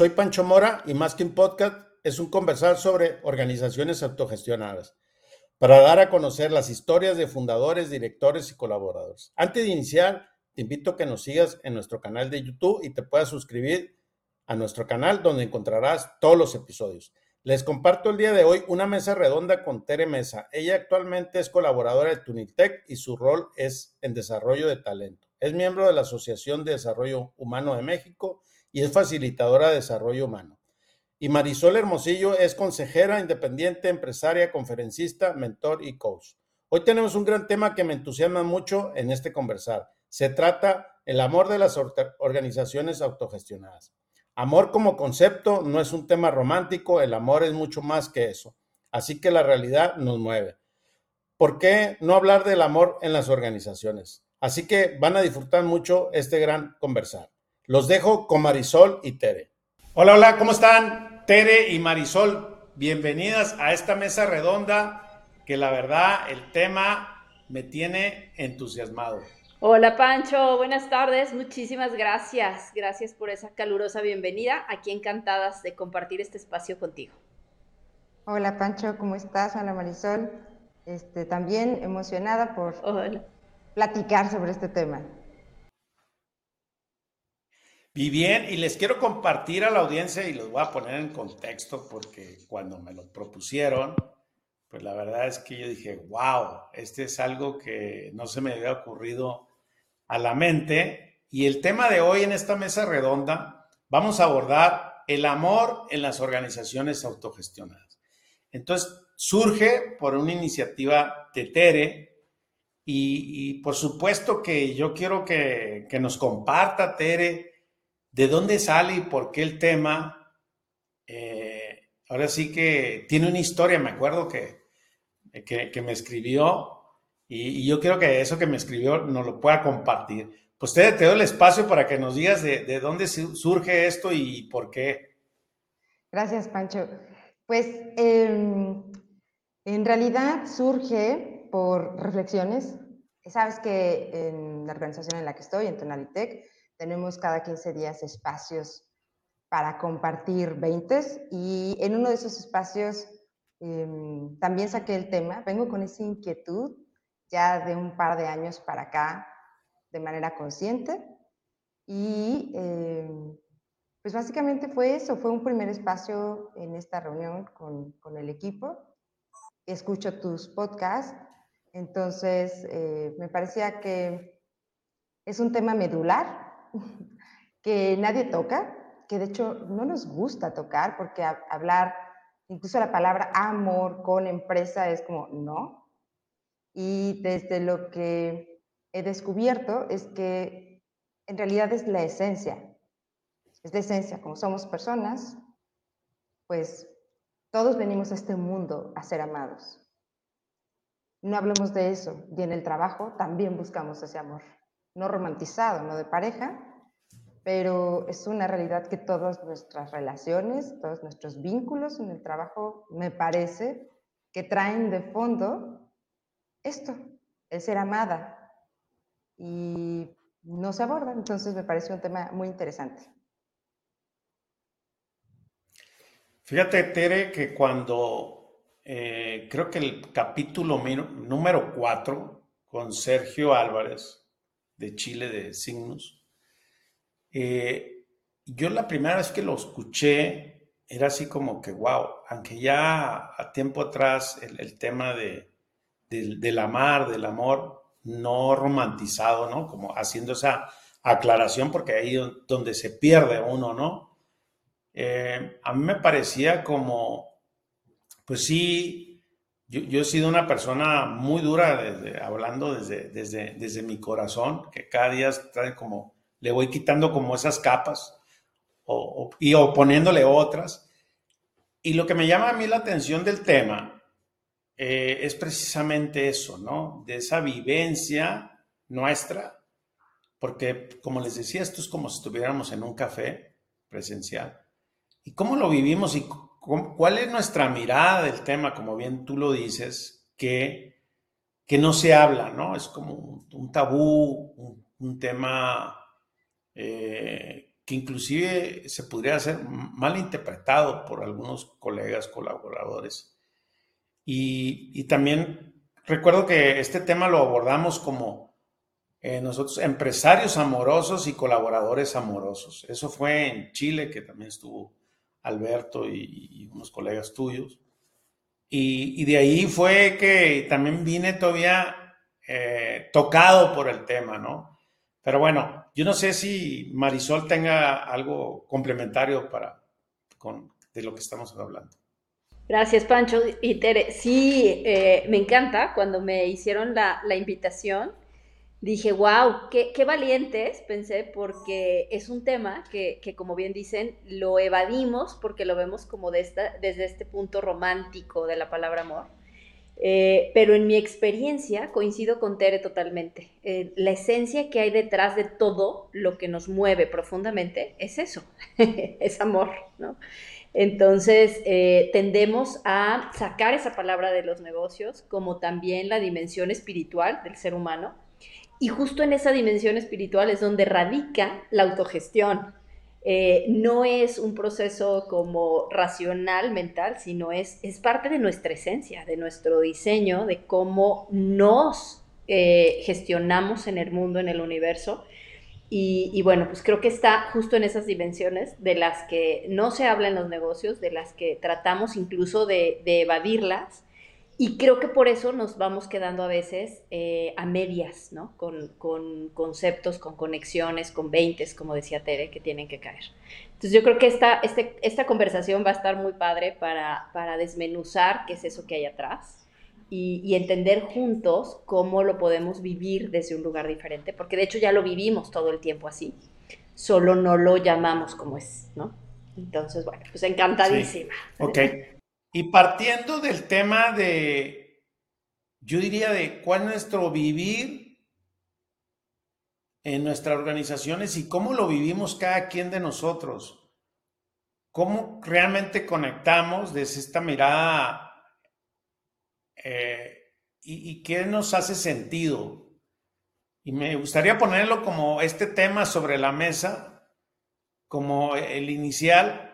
soy Pancho Mora y más que un podcast es un conversar sobre organizaciones autogestionadas para dar a conocer las historias de fundadores, directores y colaboradores. Antes de iniciar, te invito a que nos sigas en nuestro canal de YouTube y te puedas suscribir a nuestro canal donde encontrarás todos los episodios. Les comparto el día de hoy una mesa redonda con Tere Mesa. Ella actualmente es colaboradora de Tunitech y su rol es en desarrollo de talento. Es miembro de la Asociación de Desarrollo Humano de México y es facilitadora de desarrollo humano. Y Marisol Hermosillo es consejera independiente, empresaria, conferencista, mentor y coach. Hoy tenemos un gran tema que me entusiasma mucho en este conversar. Se trata el amor de las organizaciones autogestionadas. Amor como concepto no es un tema romántico, el amor es mucho más que eso. Así que la realidad nos mueve. ¿Por qué no hablar del amor en las organizaciones? Así que van a disfrutar mucho este gran conversar. Los dejo con Marisol y Tere. Hola, hola, ¿cómo están? Tere y Marisol, bienvenidas a esta mesa redonda que la verdad el tema me tiene entusiasmado. Hola Pancho, buenas tardes, muchísimas gracias. Gracias por esa calurosa bienvenida. Aquí encantadas de compartir este espacio contigo. Hola Pancho, ¿cómo estás? Hola Marisol. Este, también emocionada por platicar sobre este tema. Y bien, y les quiero compartir a la audiencia y los voy a poner en contexto porque cuando me lo propusieron, pues la verdad es que yo dije, wow, este es algo que no se me había ocurrido a la mente. Y el tema de hoy en esta mesa redonda, vamos a abordar el amor en las organizaciones autogestionadas. Entonces, surge por una iniciativa de Tere y, por supuesto que yo quiero que, nos comparta, Tere, de dónde sale y por qué el tema. Eh, ahora sí que tiene una historia, me acuerdo que, que me escribió y, yo quiero que eso que me escribió nos lo pueda compartir. Pues te, doy el espacio para que nos digas de, dónde surge esto y por qué. Gracias, Pancho. Pues em, en realidad surge por reflexiones. Sabes que en la organización en la que estoy, en Tonalitech, tenemos cada 15 días espacios para compartir 20 y en uno de esos espacios em, también saqué el tema, vengo con esa inquietud ya de un par de años para acá de manera consciente. Y eh, pues básicamente fue eso, fue un primer espacio en esta reunión con, con el equipo. Escucho tus podcasts, entonces eh, me parecía que es un tema medular que nadie toca, que de hecho no nos gusta tocar porque hablar, incluso la palabra amor con empresa es como no, y desde lo que he descubierto es que en realidad es la esencia. Es la esencia, como somos personas, pues todos venimos a este mundo a ser amados. No hablemos de eso. Y en el trabajo también buscamos ese amor. No romantizado, no de pareja, pero es una realidad que todas nuestras relaciones, todos nuestros vínculos en el trabajo, me parece que traen de fondo esto, el ser amada. Y no se aborda, entonces me parece un tema muy interesante. Fíjate, Tere, que cuando eh, creo que el capítulo número 4 con Sergio Álvarez de Chile de Signus, eh, yo la primera vez que lo escuché era así como que, wow, aunque ya a tiempo atrás el tema de, del, amar, del amor no romantizado, ¿no? Como haciendo esa aclaración, porque ahí donde se pierde uno, ¿no? Eh, a mí me parecía como, pues sí, yo, he sido una persona muy dura, hablando desde, desde, desde mi corazón, que cada día trae como, le voy quitando como esas capas y o poniéndole otras. Y lo que me llama a mí la atención del tema eh, es precisamente eso, ¿no? De esa vivencia nuestra, porque como les decía, esto es como si estuviéramos en un café presencial. ¿Y cómo lo vivimos y cuál es nuestra mirada del tema, como bien tú lo dices, que, que no se habla, ¿no? Es como un, tabú, un, tema eh, que inclusive se podría ser mal interpretado por algunos colegas, colaboradores. Y, también recuerdo que este tema lo abordamos como eh, nosotros, empresarios amorosos y colaboradores amorosos. Eso fue en Chile, que también estuvo Alberto y, unos colegas tuyos. Y, de ahí fue que también vine todavía eh, tocado por el tema, ¿no? Pero bueno, yo no sé si Marisol tenga algo complementario para con, de lo que estamos hablando. Gracias, Pancho y Tere. Sí, eh, me encanta cuando me hicieron la, invitación. Dije, wow, qué, qué, valientes, pensé, porque es un tema que, que, como bien dicen, lo evadimos porque lo vemos como de desde este punto romántico de la palabra amor eh, pero en mi experiencia coincido con Tere totalmente. Eh, la esencia que hay detrás de todo lo que nos mueve profundamente es eso, es amor, ¿no? Entonces, eh, tendemos a sacar esa palabra de los negocios como también la dimensión espiritual del ser humano. Y justo en esa dimensión espiritual es donde radica la autogestión, eh, no es un proceso como racional, mental, sino es, es parte de nuestra esencia, de nuestro diseño, de cómo nos eh, gestionamos en el mundo, en el universo. Y, bueno, pues creo que está justo en esas dimensiones de las que no se habla en los negocios, de las que tratamos incluso de, de evadirlas y creo que por eso nos vamos quedando a veces eh, a medias, ¿no? Con, conceptos, con conexiones, con veintes, como decía Tere, que tienen que caer. Entonces yo creo que esta, este, esta conversación va a estar muy padre para, para desmenuzar qué es eso que hay atrás y, y, entender juntos cómo lo podemos vivir desde un lugar diferente, porque de hecho ya lo vivimos todo el tiempo así, solo no lo llamamos como es, ¿no? Entonces, bueno, pues encantadísima. Sí. Ok. Y partiendo del tema de, yo diría de cuál es nuestro vivir en nuestras organizaciones y cómo lo vivimos cada quien de nosotros. Cómo realmente conectamos desde esta mirada eh, y, y qué nos hace sentido. Y me gustaría ponerlo como este tema sobre la mesa, como el inicial,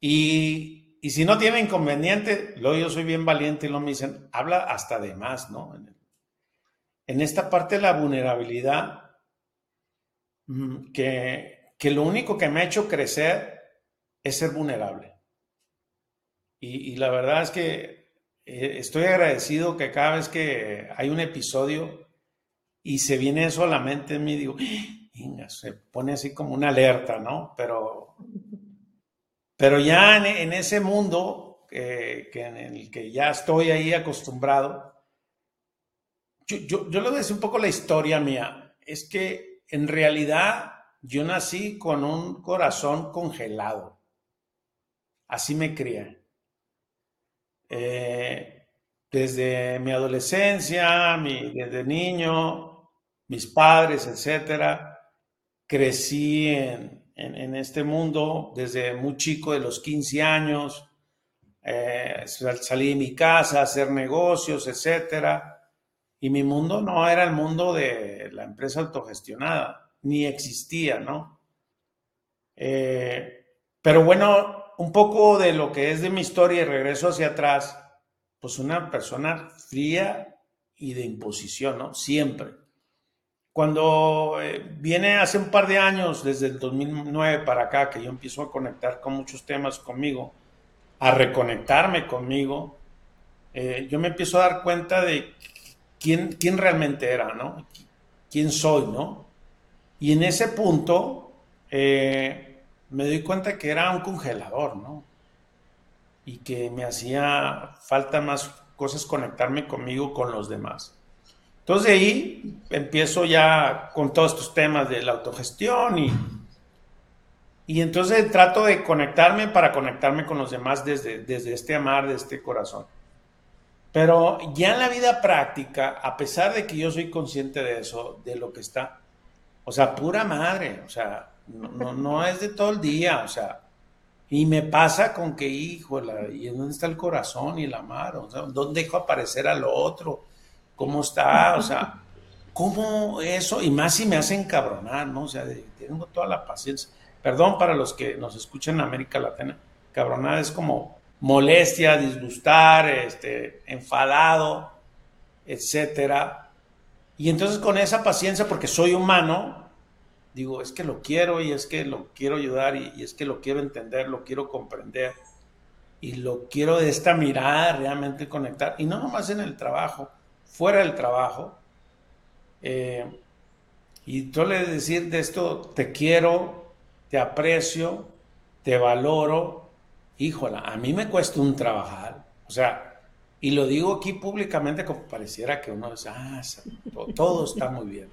y y si no tiene inconveniente, luego yo soy bien valiente y lo me dicen, habla hasta de más, ¿no? En esta parte de la vulnerabilidad, mm, que, que lo único que me ha hecho crecer es ser vulnerable. Y, la verdad es que eh, estoy agradecido que cada vez que hay un episodio y se viene eso a la mente en mí, digo, ¡Ah! se pone así como una alerta, ¿no? Pero pero ya en, ese mundo que en el que ya estoy ahí acostumbrado, yo, yo, yo le voy a decir un poco la historia mía. Es que en realidad yo nací con un corazón congelado. Así me crié. Eh, desde mi adolescencia, mi, desde niño, mis padres, etcétera, crecí en, en, este mundo desde muy chico, de los 15 años, eh, salí de mi casa a hacer negocios, etcétera. Y mi mundo no era el mundo de la empresa autogestionada, ni existía, ¿no? Eh, pero bueno, un poco de lo que es de mi historia y regreso hacia atrás, pues una persona fría y de imposición, ¿no? Siempre. Cuando eh, viene hace un par de años, desde el 2009 para acá, que yo empiezo a conectar con muchos temas conmigo, a reconectarme conmigo, eh, yo me empiezo a dar cuenta de quién, quién realmente era, ¿no? ¿Quién soy, ¿no? Y en ese punto eh, me doy cuenta que era un congelador, ¿no? Y que me hacía falta más cosas conectarme conmigo, con los demás. Entonces de ahí empiezo ya con todos estos temas de la autogestión y, y entonces trato de conectarme para conectarme con los demás desde, desde este amar, de este corazón. Pero ya en la vida práctica, a pesar de que yo soy consciente de eso, de lo que está, o sea, pura madre, o sea, no, no, es de todo el día, o sea, y me pasa con que, hijo, ¿y dónde está el corazón y el amar? O sea, ¿dónde dejo aparecer al otro? Cómo está, o sea, cómo eso, y más si me hacen cabronar, ¿no? O sea, tengo toda la paciencia. perdón para los que nos escuchan en América Latina, cabronada es como molestia, disgustar, este, enfadado, etcétera. Y entonces con esa paciencia, porque soy humano, digo, es que lo quiero y es que lo quiero ayudar y, es que lo quiero entender, lo quiero comprender y lo quiero de esta mirada realmente conectar. Y no nomás en el trabajo, fuera del trabajo. Eh, y yo le decir de esto, te quiero, te aprecio, te valoro. Híjola, a mí me cuesta un trabajar. O sea, y lo digo aquí públicamente como pareciera que uno dice, ah, todo está muy bien.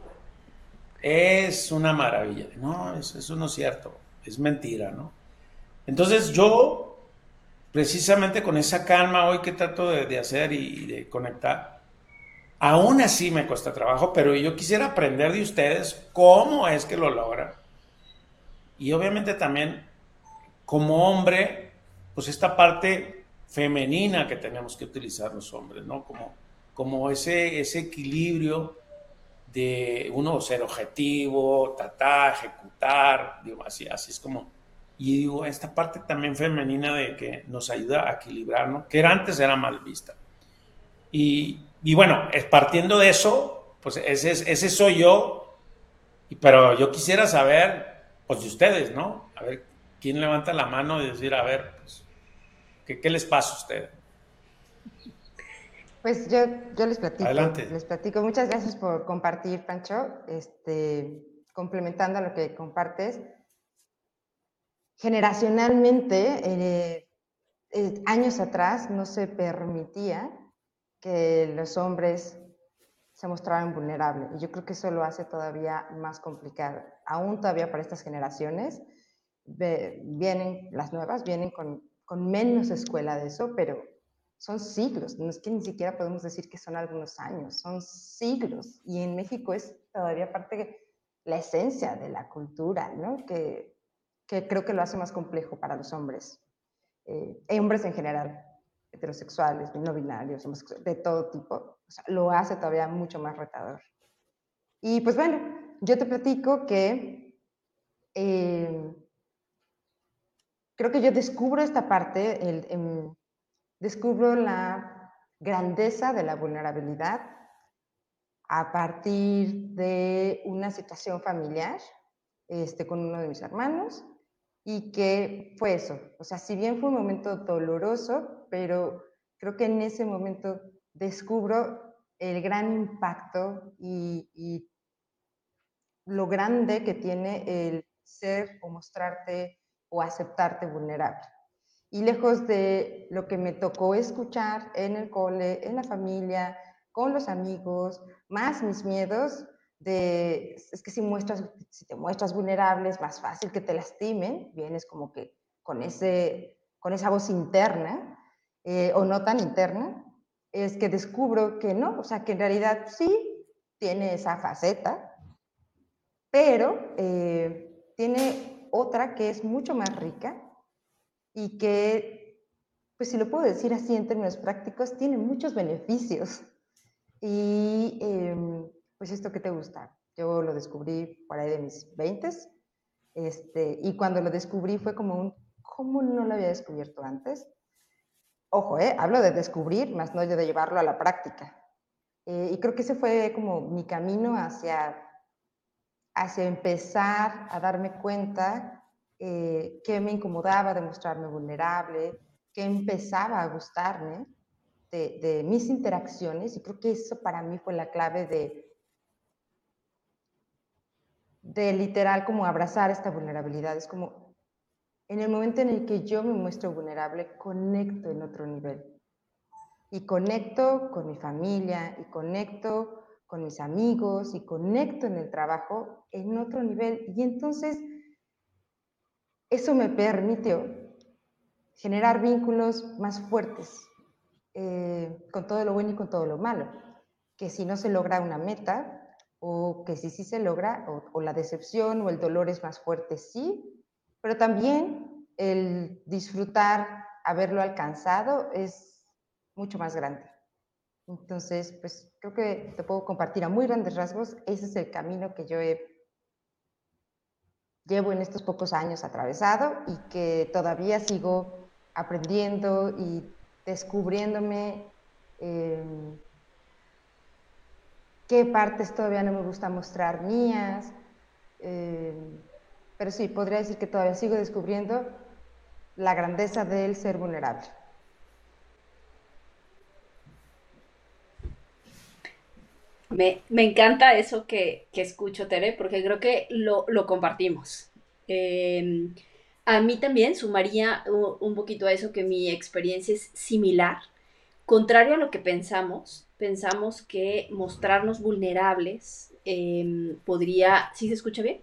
Es una maravilla. No, eso, no es cierto. Es mentira, ¿no? Entonces yo, precisamente con esa calma hoy que trato de, hacer y, de conectar, aún así me cuesta trabajo, pero yo quisiera aprender de ustedes cómo es que lo logran. Y obviamente también, como hombre, pues esta parte femenina que tenemos que utilizar los hombres, ¿no? Como, como ese, ese equilibrio de uno ser objetivo, tratar, ejecutar, digo, así, así es como, y digo, esta parte también femenina de que nos ayuda a equilibrarnos, que antes era mal vista. Y, y bueno, partiendo de eso, pues ese, ese soy yo, pero yo quisiera saber, pues de ustedes, ¿no? A ver, ¿quién levanta la mano y decir, a ver, pues, ¿qué, qué les pasa a ustedes? Pues yo, yo les platico. Adelante. Les platico. Muchas gracias por compartir, Pancho. Este, complementando a lo que compartes. Generacionalmente, eh, eh, años atrás, no se permitía que los hombres se mostraran vulnerables. Y yo creo que eso lo hace todavía más complicado. Aún todavía para estas generaciones, vienen las nuevas, vienen con, con menos escuela de eso, pero son siglos, no es que ni siquiera podemos decir que son algunos años, son siglos. Y en México es todavía parte de la esencia de la cultura, ¿no? Que, que creo que lo hace más complejo para los hombres, eh, hombres en general, heterosexuales, no binarios, de todo tipo, lo hace todavía mucho más retador. Y pues bueno, yo te platico que eh, creo que yo descubro esta parte, el, em, descubro la grandeza de la vulnerabilidad a partir de una situación familiar este, con uno de mis hermanos y que fue eso. O sea, si bien fue un momento doloroso, pero creo que en ese momento descubro el gran impacto y, y lo grande que tiene el ser o mostrarte o aceptarte vulnerable. Y lejos de lo que me tocó escuchar en el cole, en la familia, con los amigos, más mis miedos de, es que si, muestras, si te muestras vulnerable es más fácil que te lastimen, vienes como que con, ese, con esa voz interna eh, o no tan interna, es que descubro que no, o sea, que en realidad sí tiene esa faceta, pero eh, tiene otra que es mucho más rica y que, pues si lo puedo decir así en términos prácticos, tiene muchos beneficios. Y em, pues esto que te gusta, yo lo descubrí por ahí de mis 20 este, y cuando lo descubrí fue como un, ¿cómo no lo había descubierto antes? Ojo, eh, hablo de descubrir, más no de llevarlo a la práctica. Eh, y creo que ese fue como mi camino hacia, hacia empezar a darme cuenta eh, qué me incomodaba de mostrarme vulnerable, qué empezaba a gustarme de, mis interacciones y creo que eso para mí fue la clave de, de literal como abrazar esta vulnerabilidad. Es como en el momento en el que yo me muestro vulnerable, conecto en otro nivel. Y conecto con mi familia, y conecto con mis amigos, y conecto en el trabajo en otro nivel. Y entonces eso me permitió generar vínculos más fuertes eh, con todo lo bueno y con todo lo malo. Que si no se logra una meta, o que si sí se logra, o, la decepción o el dolor es más fuerte, sí, pero también el disfrutar haberlo alcanzado es mucho más grande. Entonces, pues creo que te puedo compartir a muy grandes rasgos, ese es el camino que yo he llevo en estos pocos años atravesado y que todavía sigo aprendiendo y descubriéndome em, qué partes todavía no me gusta mostrar mías. Em, pero sí, podría decir que todavía sigo descubriendo la grandeza del ser vulnerable. Me, encanta eso que, escucho, Tere, porque creo que lo, compartimos. Em, a mí también sumaría un, poquito a eso que mi experiencia es similar. Contrario a lo que pensamos, pensamos que mostrarnos vulnerables em, podría... ¿Sí se escucha bien?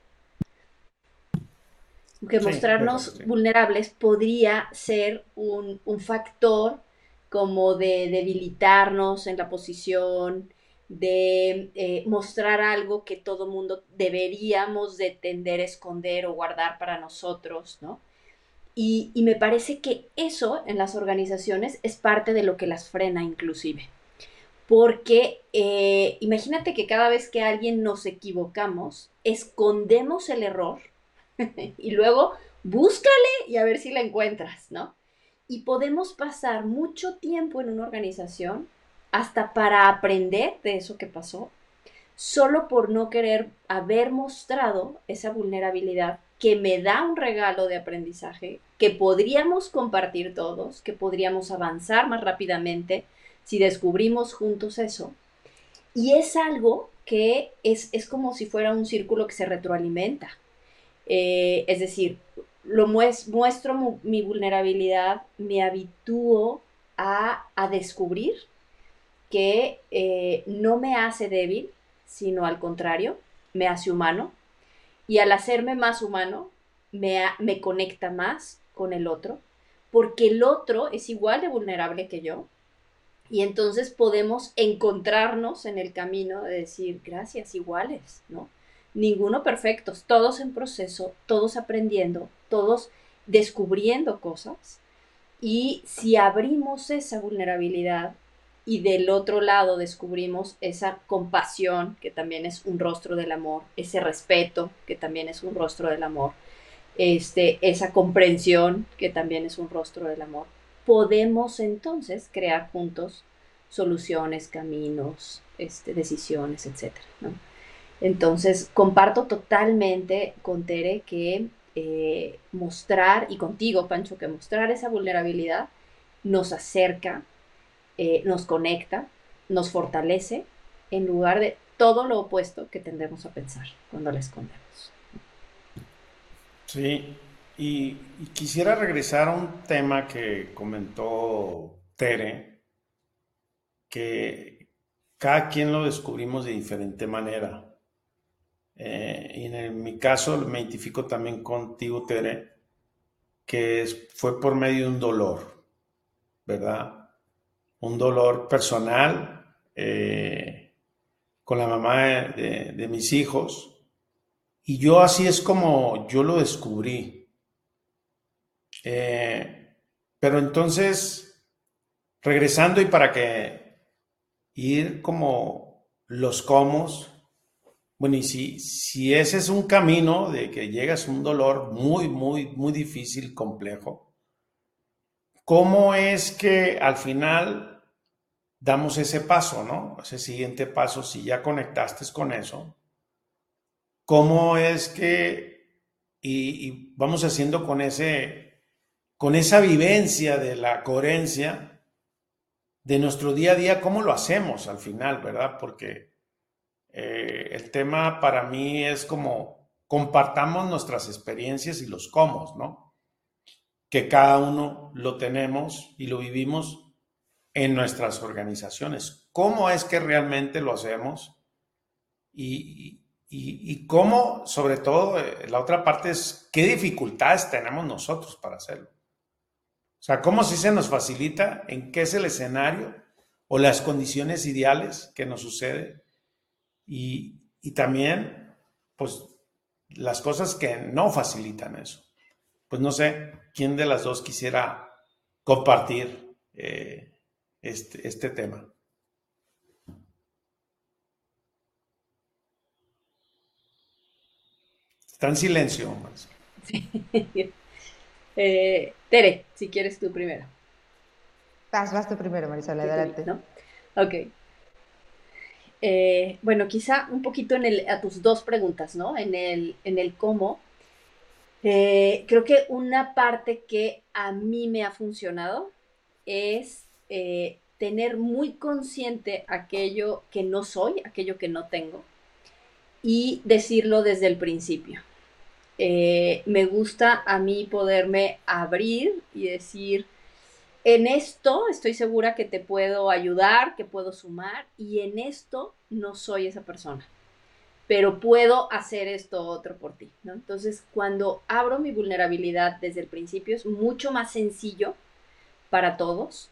Que mostrarnos vulnerables podría ser un, un factor como de debilitarnos en la posición, de eh, mostrar algo que todo mundo deberíamos de tender a esconder o guardar para nosotros, ¿no? Y, me parece que eso en las organizaciones es parte de lo que las frena inclusive. Porque eh, imagínate que cada vez que alguien nos equivocamos, escondemos el error y luego búscale y a ver si la encuentras, ¿no? Y podemos pasar mucho tiempo en una organización hasta para aprender de eso que pasó, solo por no querer haber mostrado esa vulnerabilidad que me da un regalo de aprendizaje, que podríamos compartir todos, que podríamos avanzar más rápidamente si descubrimos juntos eso. Y es algo que es, como si fuera un círculo que se retroalimenta. Eh, es decir, lo muestro mi vulnerabilidad, me habitúo a, a descubrir que eh, no me hace débil, sino al contrario, me hace humano. Y al hacerme más humano, me, me conecta más con el otro, porque el otro es igual de vulnerable que yo. Y entonces podemos encontrarnos en el camino de decir, gracias, iguales, ¿no? Ninguno perfectos, todos en proceso, todos aprendiendo, todos descubriendo cosas. Y si abrimos esa vulnerabilidad y del otro lado descubrimos esa compasión, que también es un rostro del amor, ese respeto, que también es un rostro del amor, este, esa comprensión, que también es un rostro del amor. Podemos entonces crear juntos soluciones, caminos, este, decisiones, etc. Entonces, comparto totalmente con Tere que eh, mostrar, y contigo, Pancho, que mostrar esa vulnerabilidad nos acerca eh, nos conecta, nos fortalece, en lugar de todo lo opuesto que tendemos a pensar cuando la escondemos. Sí, y, quisiera regresar a un tema que comentó Tere, que cada quien lo descubrimos de diferente manera. Eh, y en, mi caso me identifico también contigo, Tere, que fue por medio de un dolor, ¿verdad? un dolor personal eh, con la mamá de, mis hijos. Y yo así es como yo lo descubrí. Eh, pero entonces, regresando y para que ir como los comos, bueno, y si, si ese es un camino de que llegas a un dolor muy, muy, muy difícil, complejo, ¿cómo es que al final damos ese paso, ¿no? Ese siguiente paso, si ya conectaste con eso, ¿cómo es que, y, vamos haciendo con ese, con esa vivencia de la coherencia de nuestro día a día, cómo lo hacemos al final, ¿verdad? Porque eh, el tema para mí es como compartamos nuestras experiencias y los cómo, ¿no? Que cada uno lo tenemos y lo vivimos en nuestras organizaciones. ¿Cómo es que realmente lo hacemos? Y, y, cómo, sobre todo, eh, la otra parte es qué dificultades tenemos nosotros para hacerlo. O sea, cómo se nos facilita, en qué es el escenario o las condiciones ideales que nos sucede. Y, y también, pues, las cosas que no facilitan eso. Pues no sé quién de las dos quisiera compartir. Eh, este, este tema. Está en silencio, Sí. Eh, Tere, si quieres tú primero. Vas, vas tú primero, Marisol, adelante. ¿no? Ok. Eh, bueno, quizá un poquito en el, a tus dos preguntas, ¿no? En el, en el cómo. Eh, creo que una parte que a mí me ha funcionado es tener muy consciente aquello que no soy, aquello que no tengo, y decirlo desde el principio. Eh, me gusta a mí poderme abrir y decir, en esto estoy segura que te puedo ayudar, que puedo sumar, y en esto no soy esa persona, pero puedo hacer esto otro por ti. Entonces, cuando abro mi vulnerabilidad desde el principio, es mucho más sencillo para todos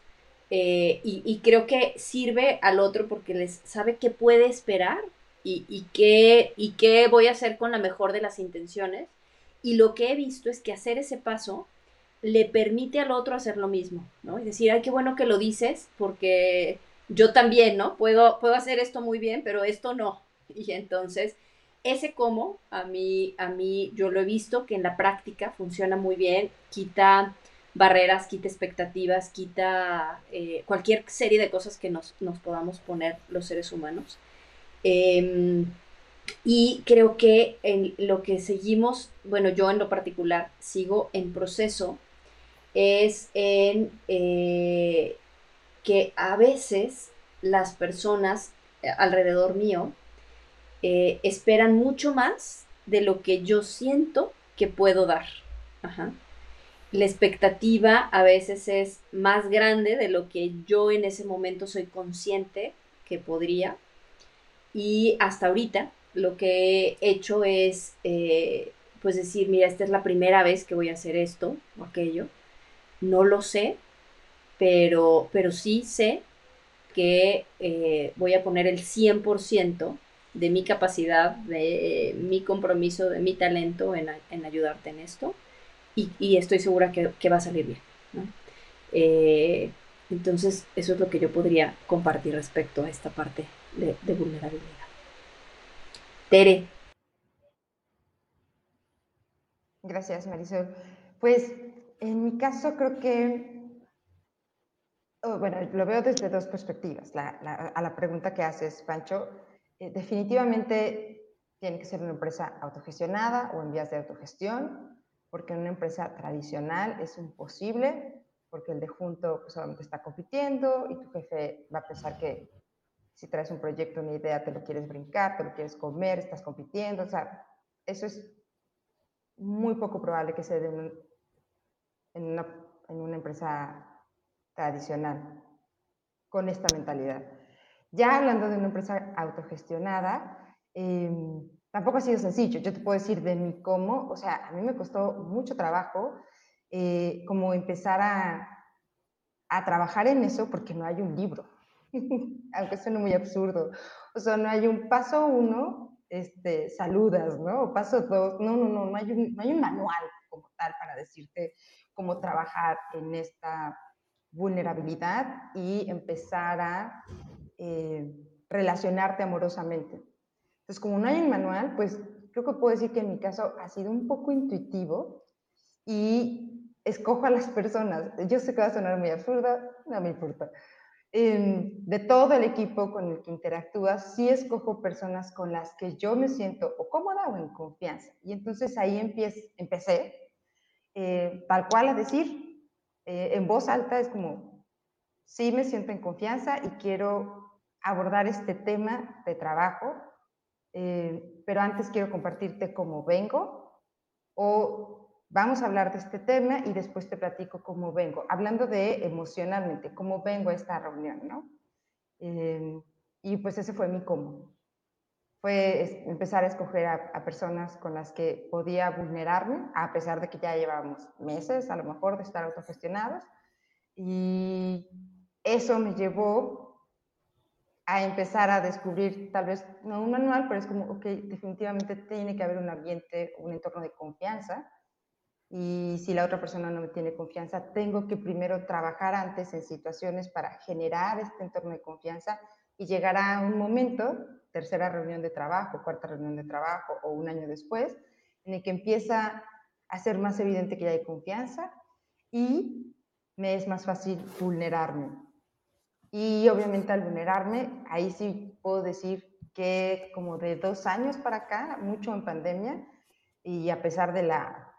eh, y, creo que sirve al otro porque les sabe qué puede esperar y, qué, y qué voy a hacer con la mejor de las intenciones. Y lo que he visto es que hacer ese paso le permite al otro hacer lo mismo, ¿no? Y decir, ay, qué bueno que lo dices, porque yo también, ¿no? Puedo, puedo hacer esto muy bien, pero esto no. Y entonces, ese cómo, a mí, a mí, yo lo he visto que en la práctica funciona muy bien, quita barreras, quita expectativas, quita eh, cualquier serie de cosas que nos, podamos poner los seres humanos. Em, y creo que en lo que seguimos, bueno, yo en lo particular sigo en proceso, es en eh, que a veces las personas eh, alrededor mío esperan mucho más de lo que yo siento que puedo dar. Ajá la expectativa a veces es más grande de lo que yo en ese momento soy consciente que podría. Y hasta ahorita lo que he hecho es, eh, pues decir, mira, esta es la primera vez que voy a hacer esto o aquello. No lo sé, pero, pero sí sé que eh, voy a poner el 100% de mi capacidad, de mi compromiso, de mi talento en, en ayudarte en esto y, estoy segura que, va a salir bien. Eh, entonces, eso es lo que yo podría compartir respecto a esta parte de, vulnerabilidad. Tere. Gracias, Marisol. Pues en mi caso creo que, oh, bueno, lo veo desde dos perspectivas. a la pregunta que haces, Pancho, eh, definitivamente tiene que ser una empresa autogestionada o en vías de autogestión porque una empresa tradicional es imposible, porque el de junto solamente está compitiendo y tu jefe va a pensar que si traes un proyecto, una idea, te lo quieres brincar, te lo quieres comer, estás compitiendo, o sea, eso es muy poco probable que se dé en, una, empresa tradicional con esta mentalidad. Ya hablando de una empresa autogestionada, eh, tampoco ha sido sencillo. Yo te puedo decir de mí cómo, o sea, a mí me costó mucho trabajo eh, como empezar a, a, trabajar en eso porque no hay un libro, aunque suene muy absurdo. O sea, no hay un paso uno, este, saludas, ¿no? Paso dos, no, no, no, no hay, un, no hay un manual como tal para decirte cómo trabajar en esta vulnerabilidad y empezar a eh, relacionarte amorosamente. Entonces, como no hay un manual, pues creo que puedo decir que en mi caso ha sido un poco intuitivo y escojo a las personas. Yo sé que va a sonar muy absurda, no me importa. De todo el equipo con el que interactúas, sí escojo personas con las que yo me siento o cómoda o en confianza. Y entonces ahí empecé, eh, tal cual a decir, eh, en voz alta es como, sí me siento en confianza y quiero abordar este tema de trabajo eh, pero antes quiero compartirte cómo vengo o vamos a hablar de este tema y después te platico cómo vengo, hablando de emocionalmente, cómo vengo a esta reunión, ¿no? Eh, y pues ese fue mi cómo. Fue empezar a escoger a, personas con las que podía vulnerarme, a pesar de que ya llevábamos meses a lo mejor de estar autogestionados. Y eso me llevó a empezar a descubrir, tal vez no un manual, pero es como, ok, definitivamente tiene que haber un ambiente, un entorno de confianza. Y si la otra persona no me tiene confianza, tengo que primero trabajar antes en situaciones para generar este entorno de confianza y llegar a un momento, tercera reunión de trabajo, cuarta reunión de trabajo o un año después, en el que empieza a ser más evidente que ya hay confianza y me es más fácil vulnerarme. Y obviamente al vulnerarme, ahí sí puedo decir que como de dos años para acá, mucho en pandemia, y a pesar de la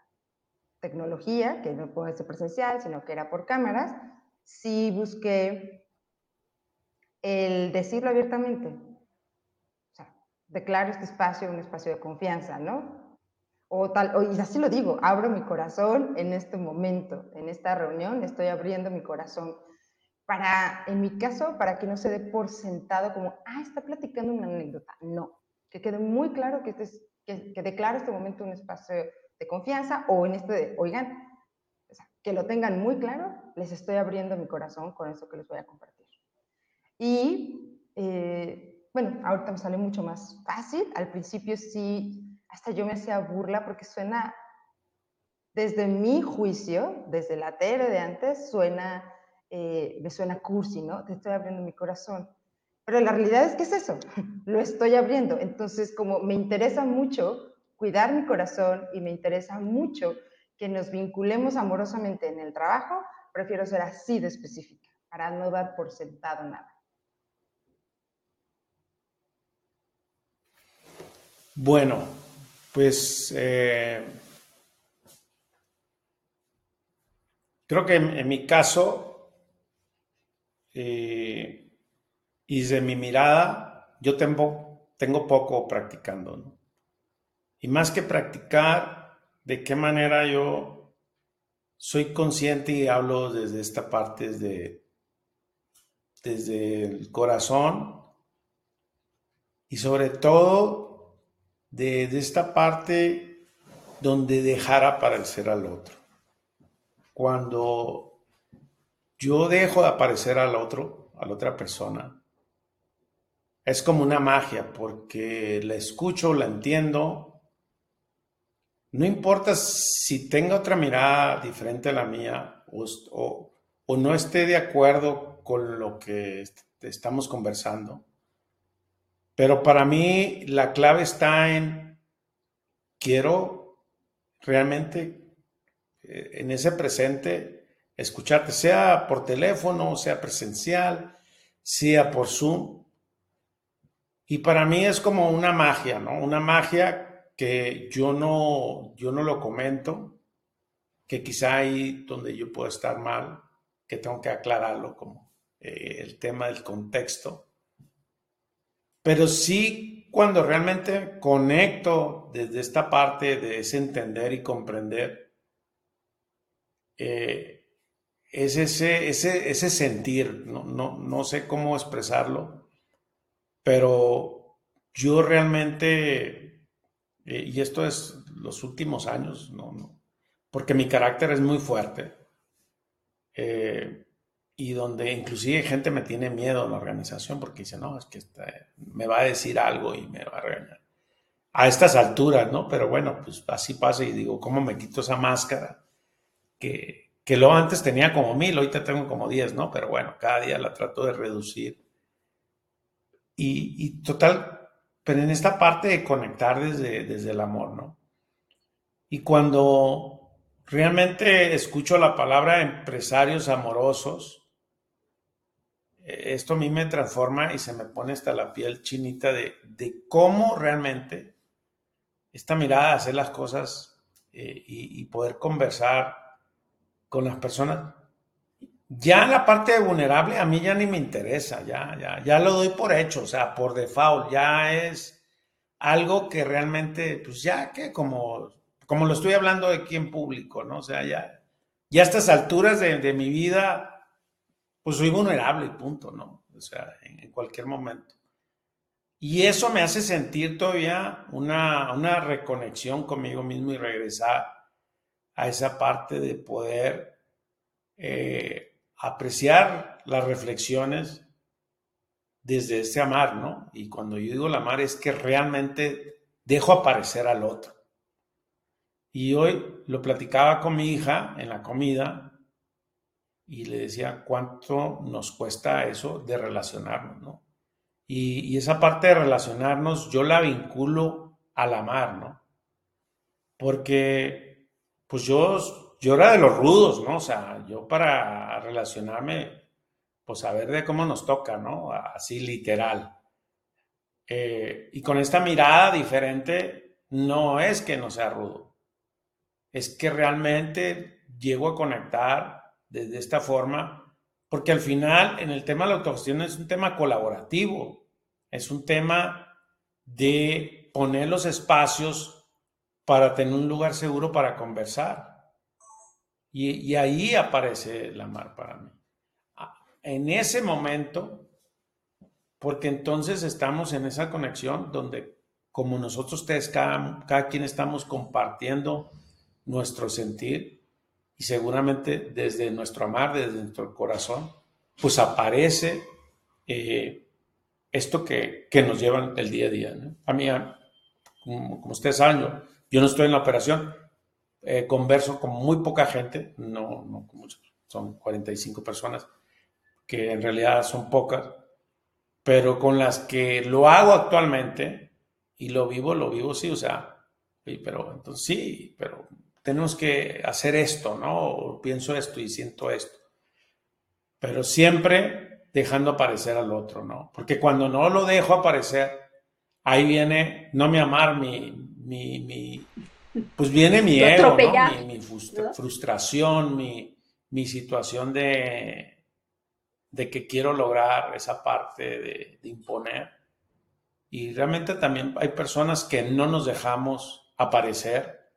tecnología, que no puede ser presencial, sino que era por cámaras, sí busqué el decirlo abiertamente. O sea, declaro este espacio un espacio de confianza, ¿no? O tal, o, y así lo digo, abro mi corazón en este momento, en esta reunión, estoy abriendo mi corazón para, en mi caso, para que no se dé por sentado como, ah, está platicando una anécdota. No, que quede muy claro que, este es, que, que declaro este momento un espacio confianza o en este de, oigan, que lo tengan muy claro, les estoy abriendo mi corazón con eso que les voy a compartir. Y, eh, bueno, ahorita me sale mucho más fácil. Al principio sí, hasta yo me hacía burla porque suena, desde mi juicio, desde la tele de antes, suena eh, me suena cursi, ¿no? Te estoy abriendo mi corazón. Pero la realidad es que es eso, lo estoy abriendo. Entonces, como me interesa mucho cuidar mi corazón y me interesa mucho que nos vinculemos amorosamente en el trabajo, prefiero ser así de específica, para no dar por sentado nada. Bueno, pues eh, creo que en mi caso eh, y desde mi mirada, yo tengo, tengo poco practicando. Y más que practicar, de qué manera yo soy consciente y hablo desde esta parte, desde, desde el corazón y sobre todo de, de esta parte donde dejar aparecer al otro. Cuando yo dejo de aparecer al otro, a la otra persona, es como una magia porque la escucho, la entiendo. No importa si tenga otra mirada diferente a la mía o, no esté de acuerdo con lo que estamos conversando. Pero para mí la clave está en quiero realmente eh, en ese presente escucharte, sea por teléfono, sea presencial, sea por Zoom. Y para mí es como una magia, ¿no? Una magia que yo no, yo no lo comento, que quizá ahí donde yo puedo estar mal, que tengo que aclararlo como eh, el tema del contexto. Pero sí cuando realmente conecto desde esta parte de ese entender y comprender, eh, es ese, ese, ese sentir, no, no, no, sé cómo expresarlo, pero yo realmente, eh, y esto es los últimos años, no, no, porque mi carácter es muy fuerte, eh, y donde inclusive gente me tiene miedo en la organización porque dice, no, es que me va a decir algo y me va a regañar. A estas alturas, ¿no? Pero bueno, pues así pasa y digo, ¿cómo me quito esa máscara? Que, que lo antes tenía como mil, ahorita tengo como diez, ¿no? Pero bueno, cada día la trato de reducir. Y, total, pero en esta parte de conectar desde, desde el amor, ¿no? Y cuando realmente escucho la palabra empresarios amorosos, eh, esto a mí me transforma y se me pone hasta la piel chinita de, de cómo realmente esta mirada de hacer las cosas eh, y, y poder conversar con las personas. Ya la parte de vulnerable a mí ya ni me interesa, ya, ya, ya lo doy por hecho, o sea, por default, ya es algo que realmente, pues ya que como, como lo estoy hablando aquí en público, ¿no? O sea, ya, ya a estas alturas de, mi vida, pues soy vulnerable, punto, ¿no? O sea, en, en, cualquier momento. Y eso me hace sentir todavía una, una reconexión conmigo mismo y regresar a esa parte de poder eh, apreciar las reflexiones desde ese amar, ¿no? Y cuando yo digo el amar es que realmente dejo aparecer al otro. Y hoy lo platicaba con mi hija en la comida y le decía cuánto nos cuesta eso de relacionarnos, ¿no? Y, y esa parte de relacionarnos yo la vinculo al amar, ¿no? porque pues yo, yo era de los rudos, ¿no? O sea, yo para relacionarme, pues a ver de cómo nos toca, ¿no? Así literal. Eh, y con esta mirada diferente, no es que no sea rudo, es que realmente llego a conectar desde esta forma, porque al final en el tema de la autogestión es un tema colaborativo, es un tema de poner los espacios para tener un lugar seguro para conversar. Y, y ahí aparece la mar para mí. En ese momento porque entonces estamos en esa conexión donde como nosotros ustedes, cada, cada quien estamos compartiendo nuestro sentir y seguramente desde nuestro amar, desde nuestro corazón, pues aparece eh, esto que, que, nos lleva el día a día. A mí, como, ustedes saben, yo, no estoy en la operación, eh, converso con muy poca gente, no, no son 45 personas, que en realidad son pocas, pero con las que lo hago actualmente y lo vivo, lo vivo sí, o sea, pero entonces sí, pero tenemos que hacer esto, ¿no? pienso esto y siento esto. Pero siempre dejando aparecer al otro, ¿no? Porque cuando no lo dejo aparecer, ahí viene, no mi amar, mi, mi, mi pues viene mi ego, ¿no? mi, frustración, mi, mi situación de, de que quiero lograr esa parte de, imponer. Y realmente también hay personas que no nos dejamos aparecer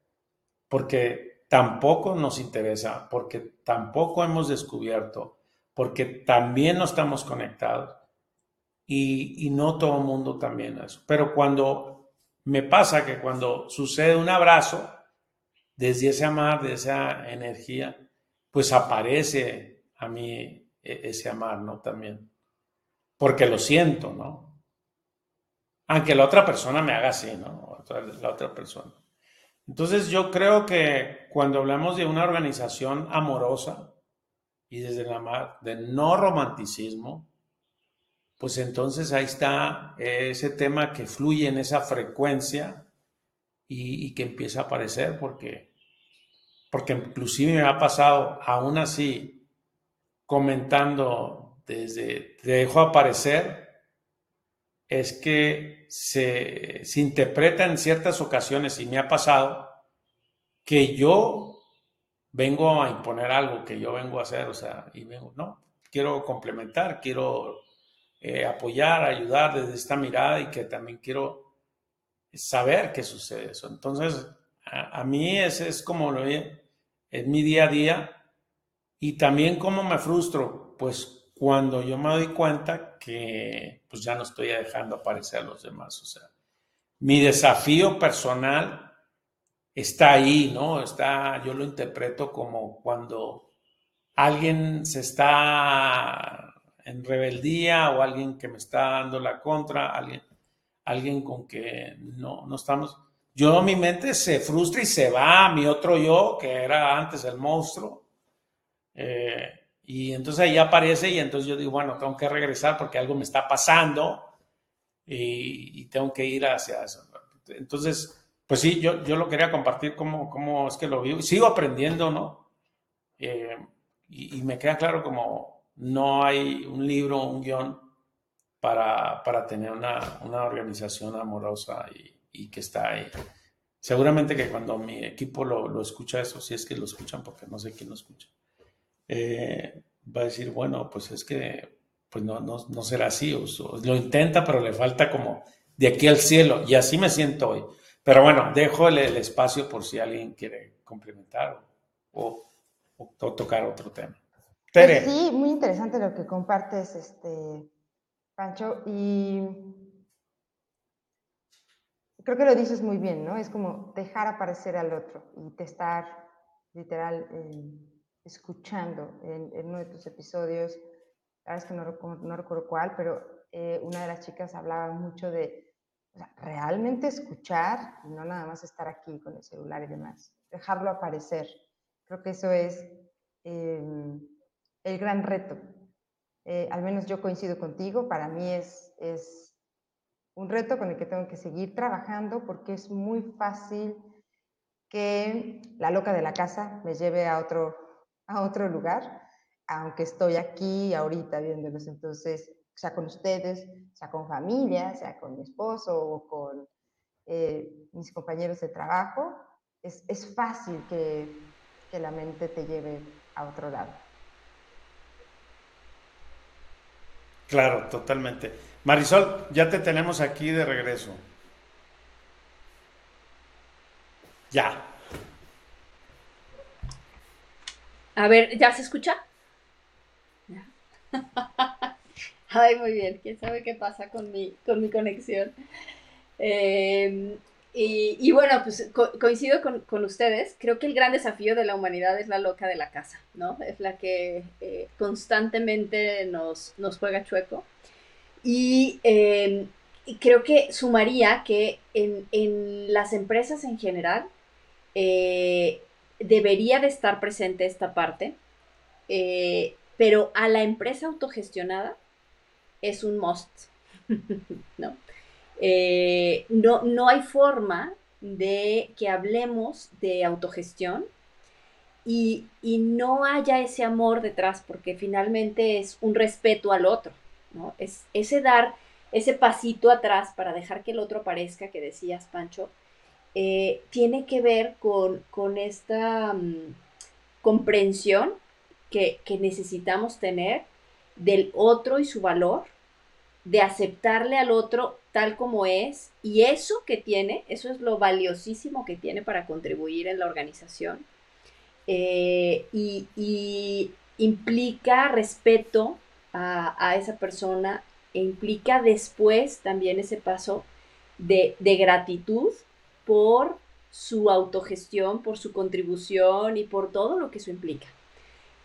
porque tampoco nos interesa, porque tampoco hemos descubierto, porque también no estamos conectados. Y, no todo el mundo también eso. Pero cuando me pasa que cuando sucede un abrazo, desde ese amar, de esa energía, pues aparece a mí e-, ese amar, ¿no? También. Porque lo siento, ¿no? Aunque la otra persona me haga así, ¿no? La otra persona. Entonces yo creo que cuando hablamos de una organización amorosa y desde el amar, de no romanticismo, pues entonces ahí está ese tema que fluye en esa frecuencia y, que empieza a aparecer porque, porque inclusive me ha pasado aún así comentando desde Te dejo aparecer es que se, se, interpreta en ciertas ocasiones, y me ha pasado, que yo vengo a imponer algo, que yo vengo a hacer, o sea, y vengo, no, quiero complementar, quiero eh, apoyar, ayudar desde esta mirada y que también quiero saber qué sucede eso. Entonces, a, mí ese es como lo es mi día a día y también cómo me frustro, pues cuando yo me doy cuenta que pues ya no estoy dejando aparecer a los demás. O sea, mi desafío personal está ahí, ¿no? Está, yo lo interpreto como cuando alguien se está en rebeldía o alguien que me está dando la contra, alguien, alguien con que no, no estamos. Yo, mi mente se frustra y se va, mi otro yo, que era antes el monstruo, eh, y entonces ahí aparece y entonces yo digo, bueno, tengo que regresar porque algo me está pasando y, tengo que ir hacia eso. Entonces, pues sí, yo, yo lo quería compartir cómo, cómo es que lo vivo. Sigo aprendiendo, ¿no? Eh, y, me queda claro como no hay un libro, un guion para, para tener una, una, organización amorosa y, que está ahí. Seguramente que cuando mi equipo lo, lo escucha eso, si es que lo escuchan, porque no sé quién lo escucha eh, va a decir, bueno, pues es que pues no, no, no será así, lo intenta, pero le falta como de aquí al cielo, y así me siento hoy. Pero bueno, dejo el, espacio por si alguien quiere complementar o, o, tocar otro tema. Tere. Pues sí, muy interesante lo que compartes, este, Pancho, y creo que lo dices muy bien, ¿no? Es como dejar aparecer al otro y te estar literal escuchando en, uno de tus episodios, la verdad es que no, no recuerdo cuál, pero eh, una de las chicas hablaba mucho de realmente escuchar y no nada más estar aquí con el celular y demás, dejarlo aparecer. Creo que eso es em, el gran reto. Eh, al menos yo coincido contigo, para mí es, un reto con el que tengo que seguir trabajando porque es muy fácil que la loca de la casa me lleve a otro, lugar, aunque estoy aquí ahorita viéndolos. Entonces, sea con ustedes, sea con familia, sea con mi esposo o con eh, mis compañeros de trabajo, es, fácil que la mente te lleve a otro lado. Claro, totalmente. Marisol, ya te tenemos aquí de regreso. Ya. A ver, ¿ya se escucha? Ay, muy bien. ¿Quién sabe qué pasa con mi, con mi conexión? Eh, y, bueno, pues coincido con, ustedes. Creo que el gran desafío de la humanidad es la loca de la casa, ¿no? Es la que eh, constantemente nos, nos, juega chueco. Y, em, creo que sumaría que en, las empresas en general eh, debería de estar presente esta parte, eh, pero a la empresa autogestionada es un must, ¿no? Eh, no, no hay forma de que hablemos de autogestión y, no haya ese amor detrás, porque finalmente es un respeto al otro, ¿no? Es ese dar ese pasito atrás para dejar que el otro aparezca, que decías, Pancho, eh, tiene que ver con, esta mm, comprensión que, que necesitamos tener del otro y su valor, de aceptarle al otro tal como es y eso que tiene, eso es lo valiosísimo que tiene para contribuir en la organización eh, y, implica respeto a, esa persona e implica después también ese paso de, gratitud por su autogestión, por su contribución y por todo lo que eso implica.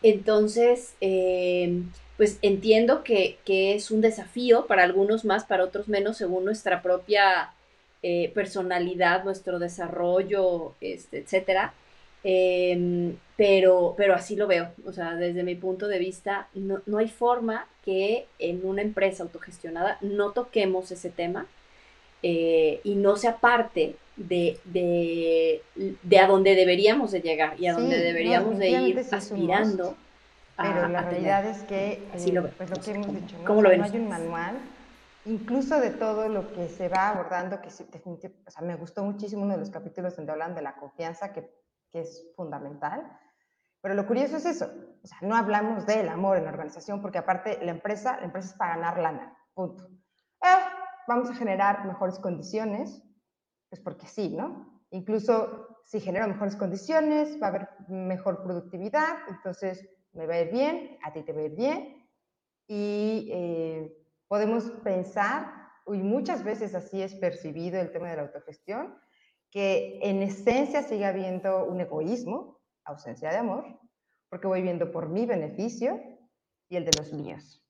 Entonces, eh, pues entiendo que, es un desafío para algunos más, para otros menos, según nuestra propia eh, personalidad, nuestro desarrollo, este, etcétera. Em, pero, pero así lo veo. O sea, desde mi punto de vista, no, hay forma que en una empresa autogestionada no toquemos ese tema eh, y no sea parte de, de, a donde deberíamos de llegar y a donde deberíamos de ir aspirando pero la realidad es que, eh, pues lo que hemos dicho, ¿no? no hay un manual, incluso de todo lo que se va abordando, que definitivamente, o sea, me gustó muchísimo uno de los capítulos donde hablan de la confianza, que, que es fundamental, pero lo curioso es eso, o sea, no hablamos del amor en la organización, porque aparte la empresa, la empresa es para ganar lana, punto. Eh, vamos a generar mejores condiciones, pues porque sí, ¿no? Incluso si genero mejores condiciones, va a haber mejor productividad, entonces me va a ir bien, a ti te va a ir bien, y eh, podemos pensar, y muchas veces así es percibido el tema de la autogestión, que en esencia sigue habiendo un egoísmo, ausencia de amor, porque voy viendo por mi beneficio y el de los míos.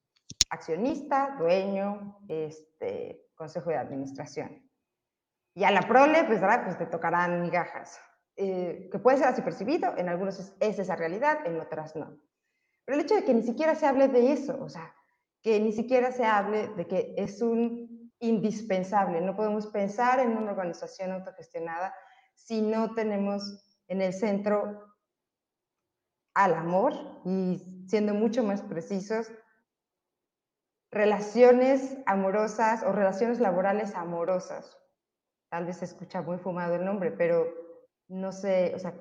Accionista, dueño, este, consejo de administración. Y a la prole, pues, pues te tocarán migajas. Eh, que puede ser así percibido, en algunos es, es, esa realidad, en otras no. Pero el hecho de que ni siquiera se hable de eso, o sea, que ni siquiera se hable de que es un indispensable, no podemos pensar en una organización autogestionada si no tenemos en el centro al amor y siendo mucho más precisos, relaciones amorosas o relaciones laborales amorosas. Tal vez se escucha muy fumado el nombre, pero no sé, o sea,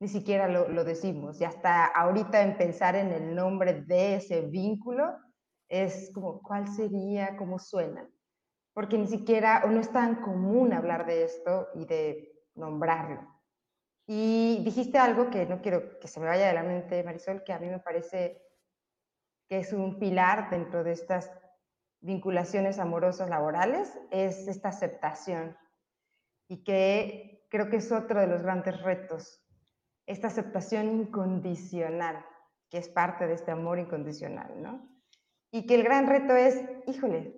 ni siquiera lo, decimos. Y hasta ahorita en pensar en el nombre de ese vínculo, es como, ¿cuál sería? ¿Cómo suena? Porque ni siquiera, o no es tan común hablar de esto y de nombrarlo. Y dijiste algo que no quiero que se me vaya de la mente, Marisol, que a mí me parece que es un pilar dentro de estas vinculaciones amorosas laborales, es esta aceptación. Y que creo que es otro de los grandes retos esta aceptación incondicional, que es parte de este amor incondicional, ¿no? Y que el gran reto es, híjole,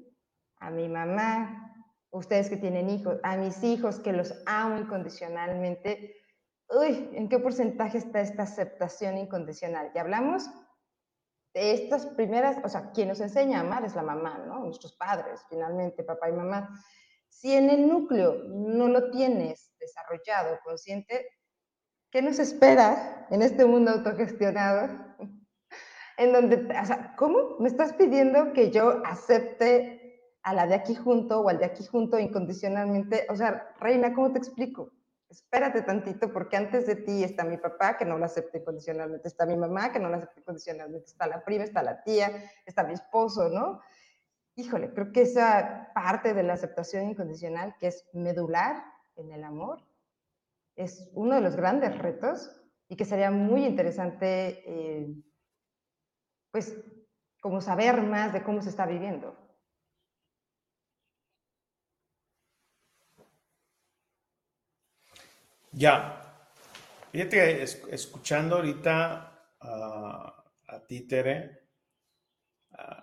a mi mamá, ustedes que tienen hijos, a mis hijos que los amo incondicionalmente, uy, ¿en qué porcentaje está esta aceptación incondicional? Y hablamos de estas primeras, o sea, quien nos enseña a amar es la mamá, ¿no? Nuestros padres, finalmente, papá y mamá. Si en el núcleo no lo tienes desarrollado, consciente, ¿qué nos espera en este mundo autogestionado? En donde, o sea, ¿cómo me estás pidiendo que yo acepte a la de aquí junto o al de aquí junto incondicionalmente? O sea, Reina, ¿cómo te explico? Espérate tantito porque antes de ti está mi papá que no lo acepta incondicionalmente, está mi mamá que no lo acepta incondicionalmente, está la prima, está la tía, está mi esposo, ¿no? Híjole, creo que esa parte de la aceptación incondicional que es medular en el amor es uno de los grandes retos y que sería muy interesante, eh, pues, como saber más de cómo se está viviendo. Ya, fíjate, escuchando ahorita a, a ti, Tere,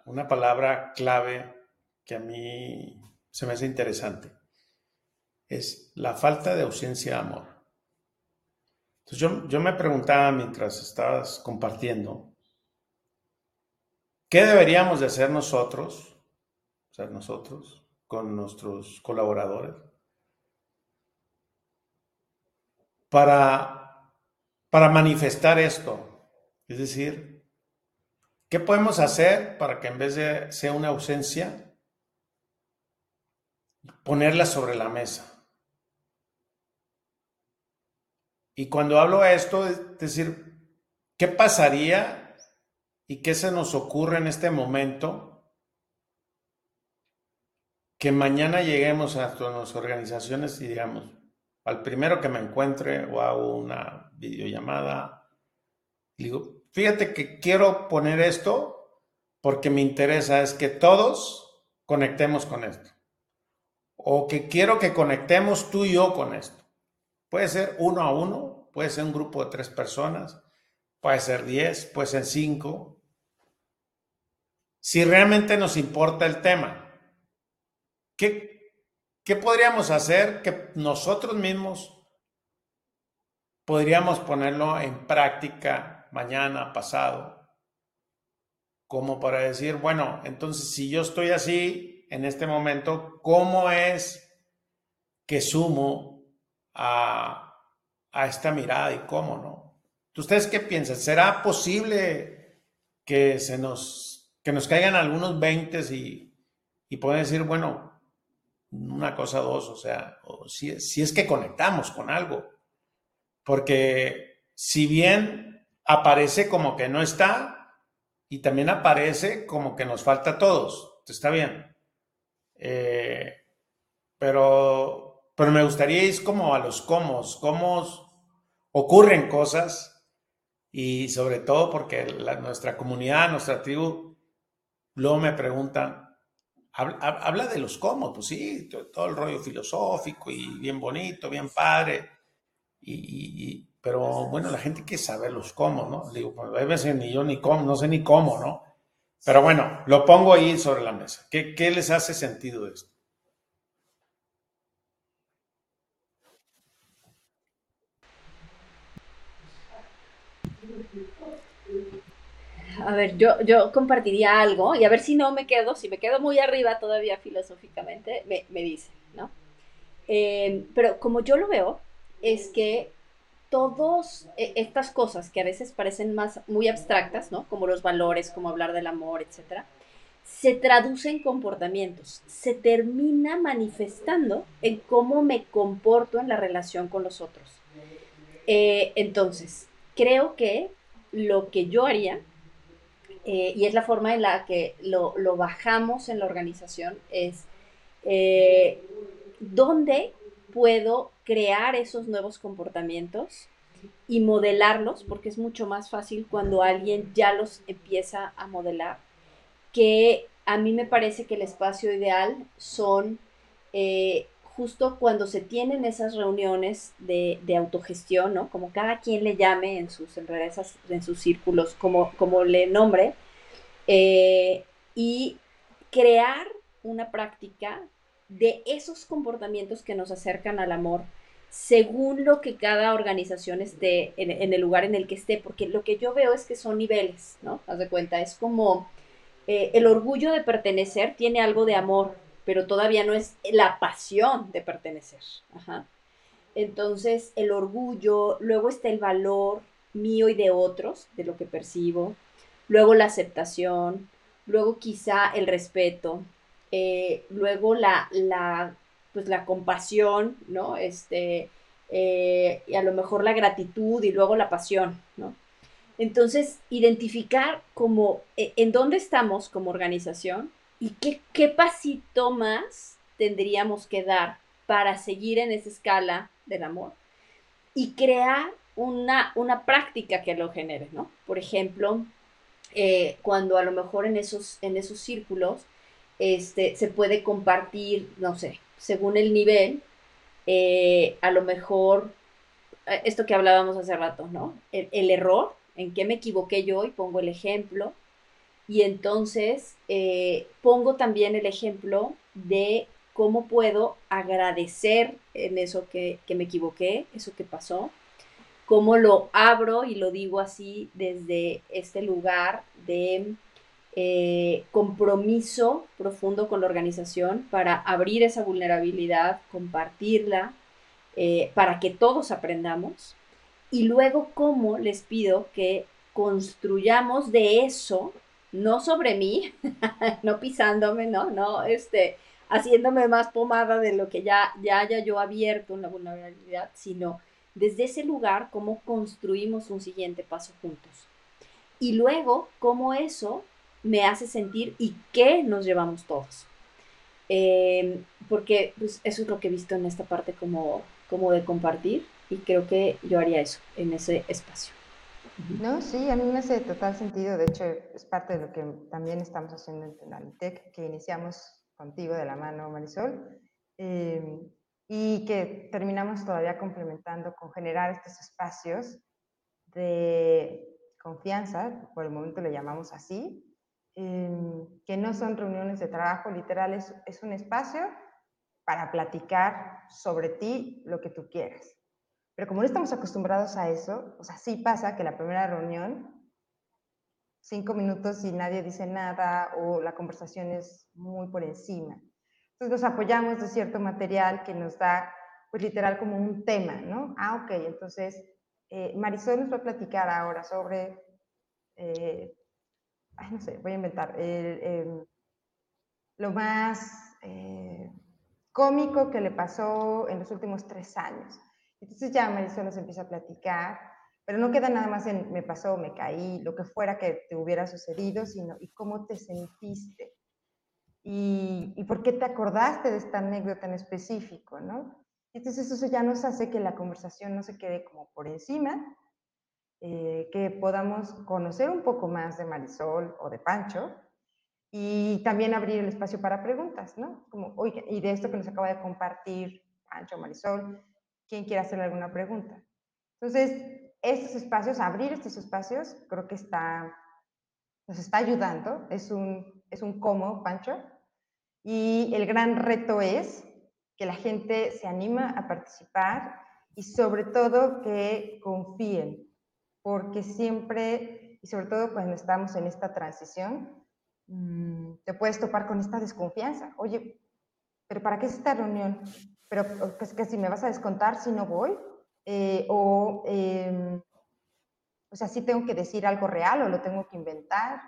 una palabra clave que a mí se me hace interesante, es la falta de ausencia de amor. Entonces yo, me preguntaba mientras estabas compartiendo, ¿qué deberíamos de hacer nosotros, o sea, nosotros, con nuestros colaboradores, para, para manifestar esto? Es decir, ¿qué podemos hacer para que en vez de ser una ausencia, ponerla sobre la mesa? Y cuando hablo de esto, es decir, ¿qué pasaría y qué se nos ocurre en este momento que mañana lleguemos a nuestras organizaciones y digamos, al primero que me encuentre o hago una videollamada, digo, fíjate que quiero poner esto porque me interesa es que todos conectemos con esto. O que quiero que conectemos tú y yo con esto. Puede ser uno a uno, puede ser un grupo de tres personas, puede ser diez, puede ser cinco. Si realmente nos importa el tema, ¿qué, qué podríamos hacer que nosotros mismos podríamos ponerlo en práctica mañana, pasado? Como para decir, bueno, entonces si yo estoy así en este momento, ¿cómo es que sumo a, esta mirada y cómo, ¿no? ¿Ustedes qué piensan? ¿Será posible que se nos, que nos caigan algunos 20 y, y pueden decir, bueno, una cosa, dos, o sea, si, si es que conectamos con algo? Porque si bien aparece como que no está, y también aparece como que nos falta a todos, está bien. Eh, pero pero me gustaría ir como a los cómo, cómo ocurren cosas y sobre todo porque nuestra comunidad, nuestra tribu, luego me preguntan, habla, de los cómo, pues sí, todo el rollo filosófico y bien bonito, bien padre, y, pero bueno, la gente quiere saber los cómo, ¿no? Digo, pues a veces ni yo ni cómo, no sé ni cómo, ¿no? Pero bueno, lo pongo ahí sobre la mesa. ¿Qué, qué les hace sentido esto? A ver, yo, yo compartiría algo y a ver si no me quedo, si me quedo muy arriba todavía filosóficamente, me, me dice, ¿no? Eh, pero como yo lo veo, es que todas e, estas cosas que a veces parecen más muy abstractas, ¿no? Como los valores, como hablar del amor, etcétera, se traducen en comportamientos, se termina manifestando en cómo me comporto en la relación con los otros. Eh, entonces, creo que lo que yo haría eh, y es la forma en la que lo, bajamos en la organización, es eh, dónde puedo crear esos nuevos comportamientos y modelarlos, porque es mucho más fácil cuando alguien ya los empieza a modelar, que a mí me parece que el espacio ideal son eh, justo cuando se tienen esas reuniones de, autogestión, ¿no? Como cada quien le llame en sus, en sus círculos, como, como le nombre, eh, y crear una práctica de esos comportamientos que nos acercan al amor según lo que cada organización esté en, el lugar en el que esté, porque lo que yo veo es que son niveles, ¿no? Haz de cuenta, es como eh, el orgullo de pertenecer tiene algo de amor, pero todavía no es la pasión de pertenecer. Entonces, el orgullo, luego está el valor mío y de otros, de lo que percibo, luego la aceptación, luego quizá el respeto, eh, luego la, la, pues la compasión, ¿no? Este, eh, y a lo mejor la gratitud y luego la pasión, ¿no? Entonces, identificar como eh, en dónde estamos como organización y qué, qué pasito más tendríamos que dar para seguir en esa escala del amor y crear una, una práctica que lo genere, ¿no? Por ejemplo, eh, cuando a lo mejor en esos, en esos círculos este, se puede compartir, no sé, según el nivel, eh, a lo mejor, eh, esto que hablábamos hace rato, ¿no? El, error, en qué me equivoqué yo y pongo el ejemplo. Y entonces pongo también el ejemplo de cómo puedo agradecer en eso que, que me equivoqué, eso que pasó, cómo lo abro y lo digo así desde este lugar de eh, compromiso profundo con la organización para abrir esa vulnerabilidad, compartirla, eh, para que todos aprendamos. Y luego cómo les pido que construyamos de eso, no sobre mí, no pisándome, no, no, este, haciéndome más pomada de lo que ya, ya haya yo abierto en vulnerabilidad, sino desde ese lugar cómo construimos un siguiente paso juntos. Y luego cómo eso me hace sentir y qué nos llevamos todos. Em, porque pues, eso es lo que he visto en esta parte como, como de compartir y creo que yo haría eso en ese espacio. No, sí, a mí me hace total sentido. De hecho, es parte de lo que también estamos haciendo en Tenalitec, que iniciamos contigo de la mano, Marisol. Eh, y que terminamos todavía complementando con generar estos espacios de confianza, por el momento le llamamos así, em, que no son reuniones de trabajo, literal, es un espacio para platicar sobre ti lo que tú quieras. Pero como no estamos acostumbrados a eso, o sea, sí pasa que la primera reunión, cinco minutos y nadie dice nada o la conversación es muy por encima. Entonces nos apoyamos de cierto material que nos da, pues literal, como un tema, ¿no? Ah, ok, entonces eh, Marisol nos va a platicar ahora sobre, eh, ay, no sé, voy a inventar, em, lo más eh, cómico que le pasó en los últimos tres años. Entonces ya Marisol nos empieza a platicar, pero no queda nada más en me pasó, me caí, lo que fuera que te hubiera sucedido, sino y cómo te sentiste y, por qué te acordaste de esta anécdota en específico, ¿no? Entonces eso ya nos hace que la conversación no se quede como por encima, eh, que podamos conocer un poco más de Marisol o de Pancho y también abrir el espacio para preguntas, ¿no? Como, oye, y de esto que nos acaba de compartir Pancho, Marisol, ¿quién quiere hacerle alguna pregunta? Entonces, estos espacios, abrir estos espacios, creo que está, nos está ayudando, es un, es un cómo, Pancho, y el gran reto es que la gente se anima a participar y sobre todo que confíen, porque siempre, y sobre todo cuando estamos en esta transición, mm, te puedes topar con esta desconfianza. Oye, pero ¿para qué es esta reunión? Pero que, que si me vas a descontar si no voy, eh, o, eh, o sea, si tengo que decir algo real o lo tengo que inventar.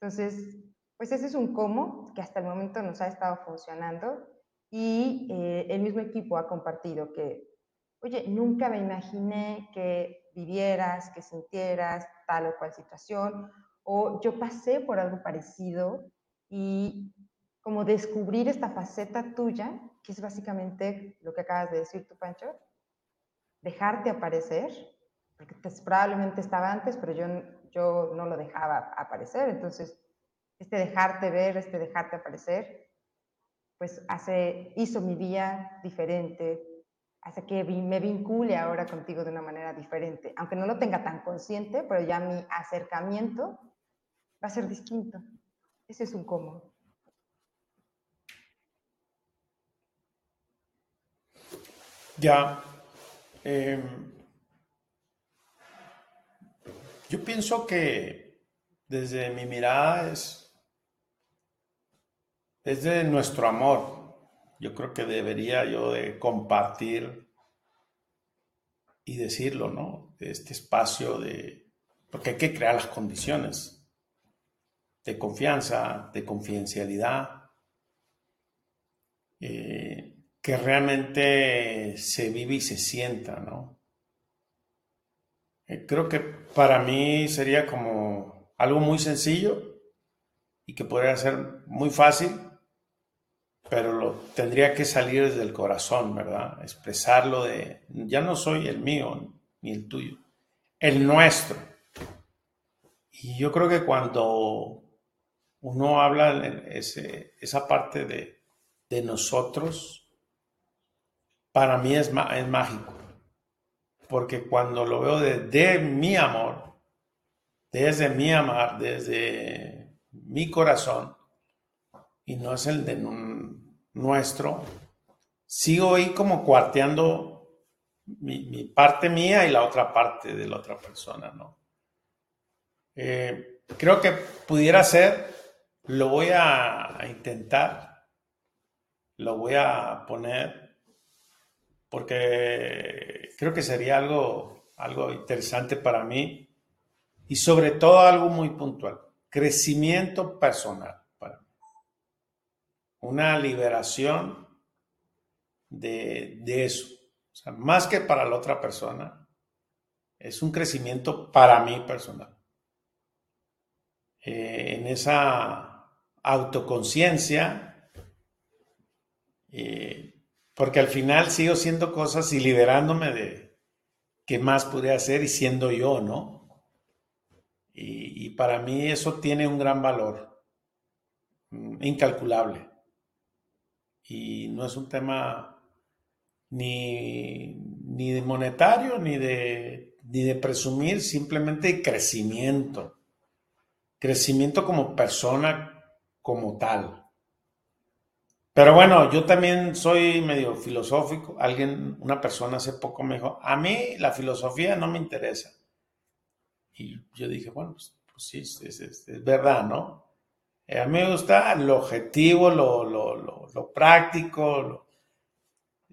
Entonces, pues ese es un cómo que hasta el momento nos ha estado funcionando y eh, el mismo equipo ha compartido que, oye, nunca me imaginé que vivieras, que sintieras tal o cual situación, o yo pasé por algo parecido y como descubrir esta faceta tuya, que es básicamente lo que acabas de decir tú, Pancho, dejarte aparecer, porque pues, probablemente estaba antes, pero yo, yo no lo dejaba aparecer, entonces este dejarte ver, este dejarte aparecer, pues hace, hizo mi día diferente, hace que me vincule ahora contigo de una manera diferente, aunque no lo tenga tan consciente, pero ya mi acercamiento va a ser distinto. Ese es un cómo. Ya. Em, yo pienso que desde mi mirada es es de nuestro amor. Yo creo que debería yo de compartir y decirlo, ¿no? De este espacio de, porque hay que crear las condiciones de confianza, de confidencialidad, eh, que realmente se vive y se sienta, ¿no? Eh, creo que para mí sería como algo muy sencillo y que podría ser muy fácil, pero lo tendría que salir desde el corazón, ¿verdad? Expresarlo de, ya no soy el mío ni el tuyo, el nuestro. Y yo creo que cuando uno habla ese, esa parte de, de nosotros, para mí es, es mágico. Porque cuando lo veo de, mi amor, desde mi amar, desde mi corazón, y no es el de nuestro, sigo ahí como cuarteando mi, parte mía y la otra parte de la otra persona, ¿no? Eh, creo que pudiera ser, lo voy a intentar, lo voy a poner porque creo que sería algo, algo interesante para mí y sobre todo algo muy puntual, crecimiento personal para mí. Una liberación de, eso. más que para la otra persona, es un crecimiento para mí personal. Eh, en esa autoconciencia, eh, porque al final sigo haciendo cosas y liberándome de qué más podría hacer y siendo yo, ¿no? Y, para mí eso tiene un gran valor, mm, incalculable. Y no es un tema ni, ni de monetario, ni de, ni de presumir, simplemente crecimiento. Crecimiento como persona, como tal. Pero bueno, yo también soy medio filosófico. Alguien, una persona hace poco me dijo, a mí la filosofía no me interesa. Y yo dije, bueno, pues, pues sí, es, verdad, ¿no? Eh, a mí me gusta lo objetivo, lo, lo práctico,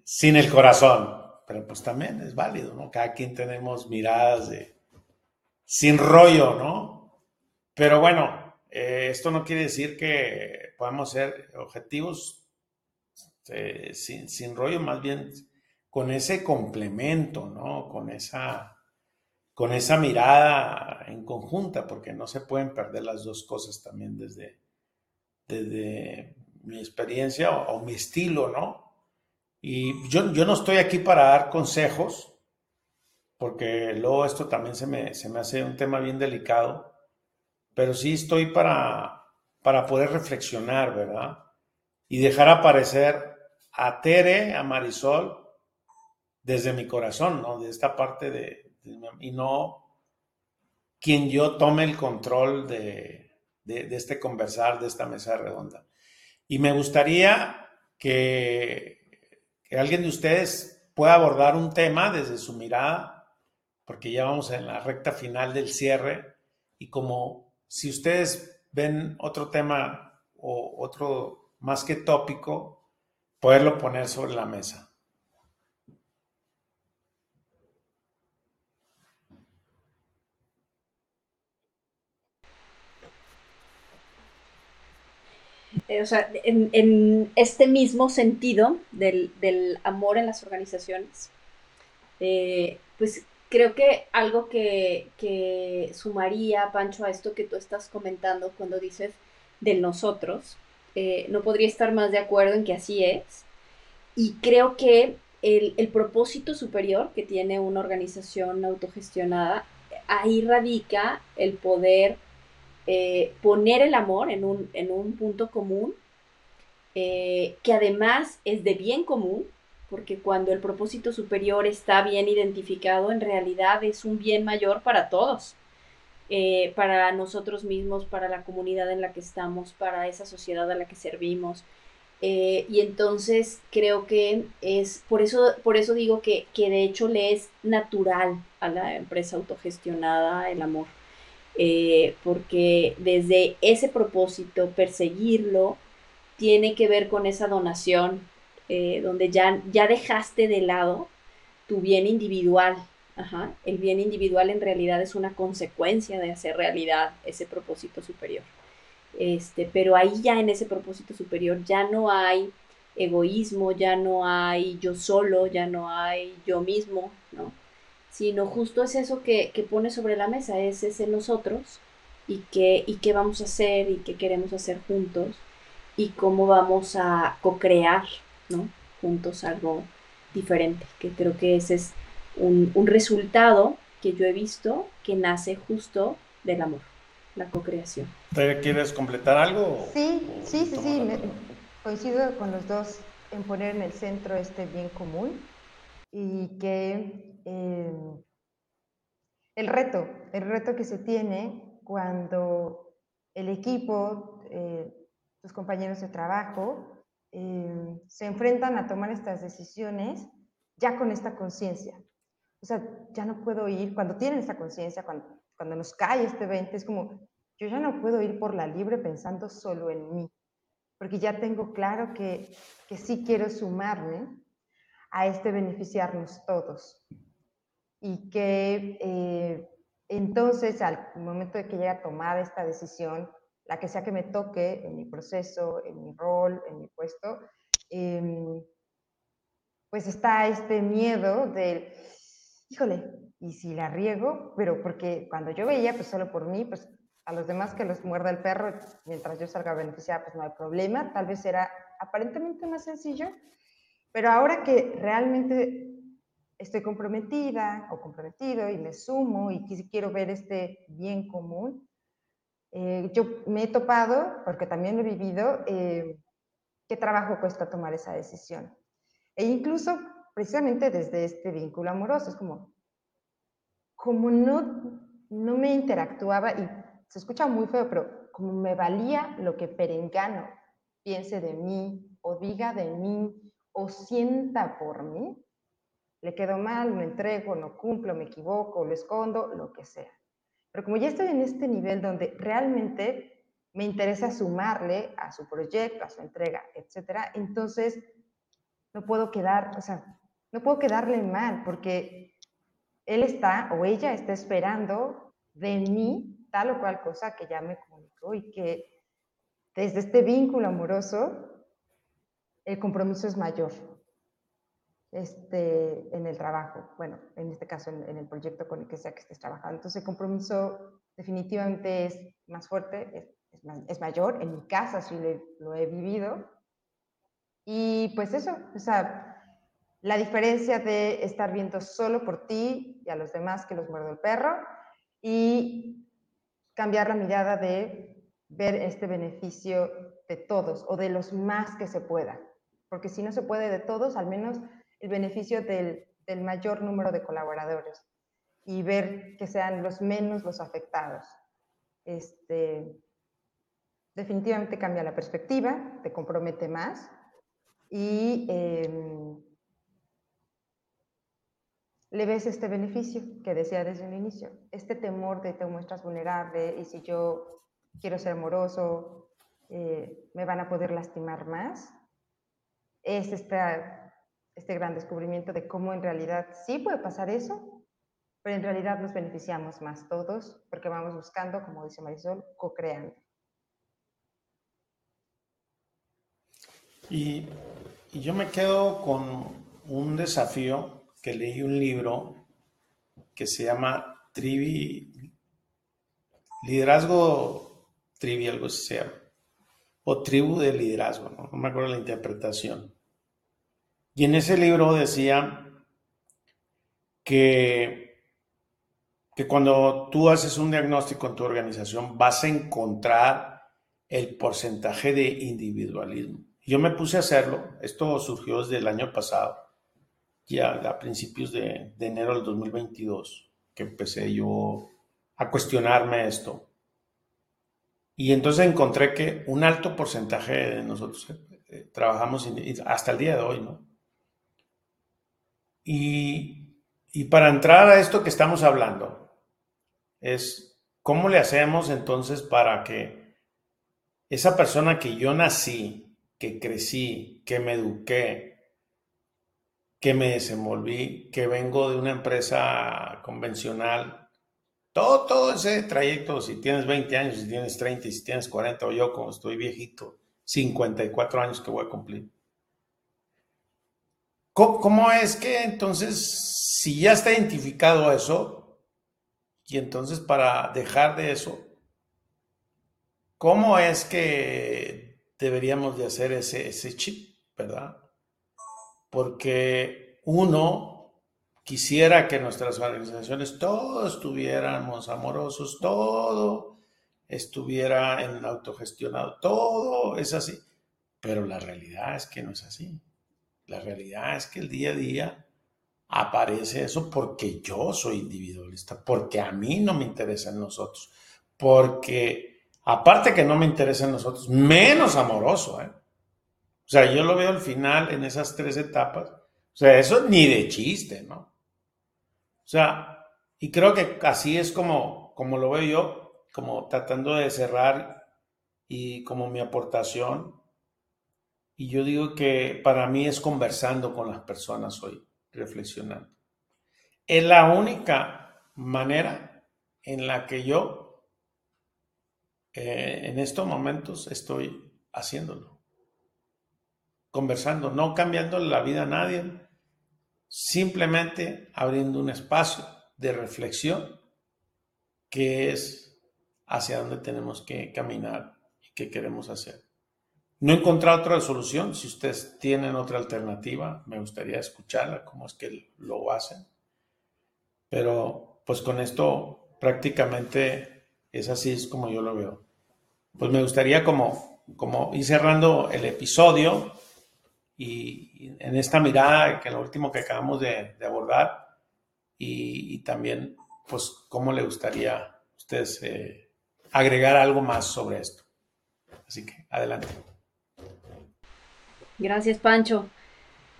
sin el corazón. Pero pues también es válido, ¿no? Cada quien tenemos miradas de sin rollo, ¿no? Pero bueno, eh, esto no quiere decir que podamos ser objetivos este, sin, rollo, más bien con ese complemento, ¿no? Con esa, con esa mirada en conjunta, porque no se pueden perder las dos cosas también desde, desde mi experiencia o, mi estilo, ¿no? Y yo, yo, no estoy aquí para dar consejos, porque luego esto también se me, se me hace un tema bien delicado, pero sí estoy para, para poder reflexionar, ¿verdad? Y dejar aparecer a Tere, a Marisol, desde mi corazón, ¿no? De esta parte de, y no quien yo tome el control de, de, este conversar, de esta mesa redonda. Y me gustaría que, que alguien de ustedes pueda abordar un tema desde su mirada, porque ya vamos en la recta final del cierre, y como si ustedes ven otro tema o otro más que tópico, poderlo poner sobre la mesa. Eh, o sea, en, este mismo sentido del, amor en las organizaciones, eh, pues creo que algo que, que, sumaría, Pancho, a esto que tú estás comentando cuando dices del nosotros, eh, no podría estar más de acuerdo en que así es. Y creo que el, propósito superior que tiene una organización autogestionada, ahí radica el poder eh, poner el amor en un, punto común, eh, que además es de bien común, porque cuando el propósito superior está bien identificado, en realidad es un bien mayor para todos. Eh, para nosotros mismos, para la comunidad en la que estamos, para esa sociedad a la que servimos. Eh, y entonces creo que es, por eso, por eso digo que, de hecho le es natural a la empresa autogestionada el amor. Eh, porque desde ese propósito, perseguirlo, tiene que ver con esa donación, donde ya, ya dejaste de lado tu bien individual El bien individual en realidad es una consecuencia de hacer realidad ese propósito superior. Este, pero ahí ya en ese propósito superior ya no hay egoísmo, ya no hay yo solo, ya no hay yo mismo, ¿no? Sino justo es eso que, que pone sobre la mesa, es ese nosotros y qué, y qué vamos a hacer y qué queremos hacer juntos y cómo vamos a co-crear, ¿no? Juntos algo diferente, que creo que ese es un, un resultado que yo he visto que nace justo del amor, la co-creación. ¿Quieres completar algo? Sí, sí, sí, sí. coincido con los dos en poner en el centro este bien común y que eh, el reto, el reto que se tiene cuando el equipo, eh, tus compañeros de trabajo, eh, se enfrentan a tomar estas decisiones ya con esta conciencia. O sea, ya no puedo ir, cuando tienen esta conciencia, cuando, cuando nos cae este 20, es como, yo ya no puedo ir por la libre pensando solo en mí, porque ya tengo claro que, que sí quiero sumarme a este beneficiarnos todos. Y que eh, entonces, al momento de que llegue a tomar esta decisión, la que sea que me toque en mi proceso, en mi rol, en mi puesto, em, pues está este miedo del, híjole, y si la riego, pero porque cuando yo veía, pues solo por mí, pues a los demás que los muerda el perro, mientras yo salga beneficiada, pues no hay problema, tal vez era aparentemente más sencillo, pero ahora que realmente estoy comprometida o comprometido y me sumo y quiero ver este bien común, eh, yo me he topado, porque también lo he vivido, eh, qué trabajo cuesta tomar esa decisión. E incluso precisamente desde este vínculo amoroso, es como, como no, no me interactuaba, y se escucha muy feo, pero como me valía lo que Perengano piense de mí, o diga de mí, o sienta por mí, le quedo mal, me entrego, no cumplo, me equivoco, lo escondo, lo que sea. Pero como ya estoy en este nivel donde realmente me interesa sumarle a su proyecto, a su entrega, etcétera, entonces no puedo quedar, o sea, no puedo quedarle mal porque él está o ella está esperando de mí tal o cual cosa que ya me comunicó y que desde este vínculo amoroso el compromiso es mayor este, en el trabajo, bueno, en este caso en, el proyecto con el que sea que estés trabajando. Entonces el compromiso definitivamente es más fuerte, es, mayor, en mi casa sí lo he vivido. Y pues eso, o sea, la diferencia de estar viendo solo por ti y a los demás que los muerde el perro y cambiar la mirada de ver este beneficio de todos o de los más que se pueda. Porque si no se puede de todos, al menos el beneficio del, del mayor número de colaboradores y ver que sean los menos los afectados. Este, definitivamente cambia la perspectiva, te compromete más y em, le ves este beneficio que decía desde el inicio, este temor de te muestras vulnerable y si yo quiero ser amoroso, eh, me van a poder lastimar más. Es este gran descubrimiento de cómo en realidad sí puede pasar eso, pero en realidad nos beneficiamos más todos porque vamos buscando, como dice Marisol, co-creando. Y yo me quedo con un desafío que leí un libro que se llama Trivi, Liderazgo Trivi, algo así o Tribu de Liderazgo, ¿no? me acuerdo la interpretación. Y en ese libro decía que, que cuando tú haces un diagnóstico en tu organización vas a encontrar el porcentaje de individualismo. Yo me puse a hacerlo, esto surgió desde el año pasado ya a principios de, enero del 2022 que empecé yo a cuestionarme esto. Y entonces encontré que un alto porcentaje de nosotros eh, trabajamos hasta el día de hoy, ¿no? Y, y para entrar a esto que estamos hablando, es cómo le hacemos entonces para que esa persona que yo nací, que crecí, que me eduqué, que me desenvolví, que vengo de una empresa convencional. Todo, todo ese trayecto, si tienes 20 años, si tienes 30, si tienes 40, o yo como estoy viejito, 54 años que voy a cumplir. ¿Cómo, es que entonces, si ya está identificado eso, y entonces para dejar de eso, ¿cómo es que deberíamos de hacer ese, ese chip, verdad? Porque uno quisiera que nuestras organizaciones todos estuviéramos amorosos, todo estuviera en autogestionado, todo es así. Pero la realidad es que no es así. La realidad es que el día a día aparece eso porque yo soy individualista, porque a mí no me interesa en nosotros, porque aparte que no me interesa en nosotros, menos amoroso. ¿eh? O sea, yo lo veo al final en esas tres etapas. O sea, eso ni de chiste, ¿no? O sea, y creo que así es como, como lo veo yo, como tratando de cerrar y como mi aportación y yo digo que para mí es conversando con las personas hoy, reflexionando. Es la única manera en la que yo eh, en estos momentos estoy haciéndolo. Conversando, no cambiando la vida a nadie, simplemente abriendo un espacio de reflexión que es hacia dónde tenemos que caminar y qué queremos hacer. No he encontrado otra solución. Si ustedes tienen otra alternativa, me gustaría escucharla, cómo es que lo hacen. Pero pues con esto prácticamente es así, es como yo lo veo. Pues me gustaría como, como ir cerrando el episodio y, en esta mirada, que lo último que acabamos de, abordar, y, también pues cómo le gustaría ustedes eh, agregar algo más sobre esto. Así que adelante. Gracias, Pancho.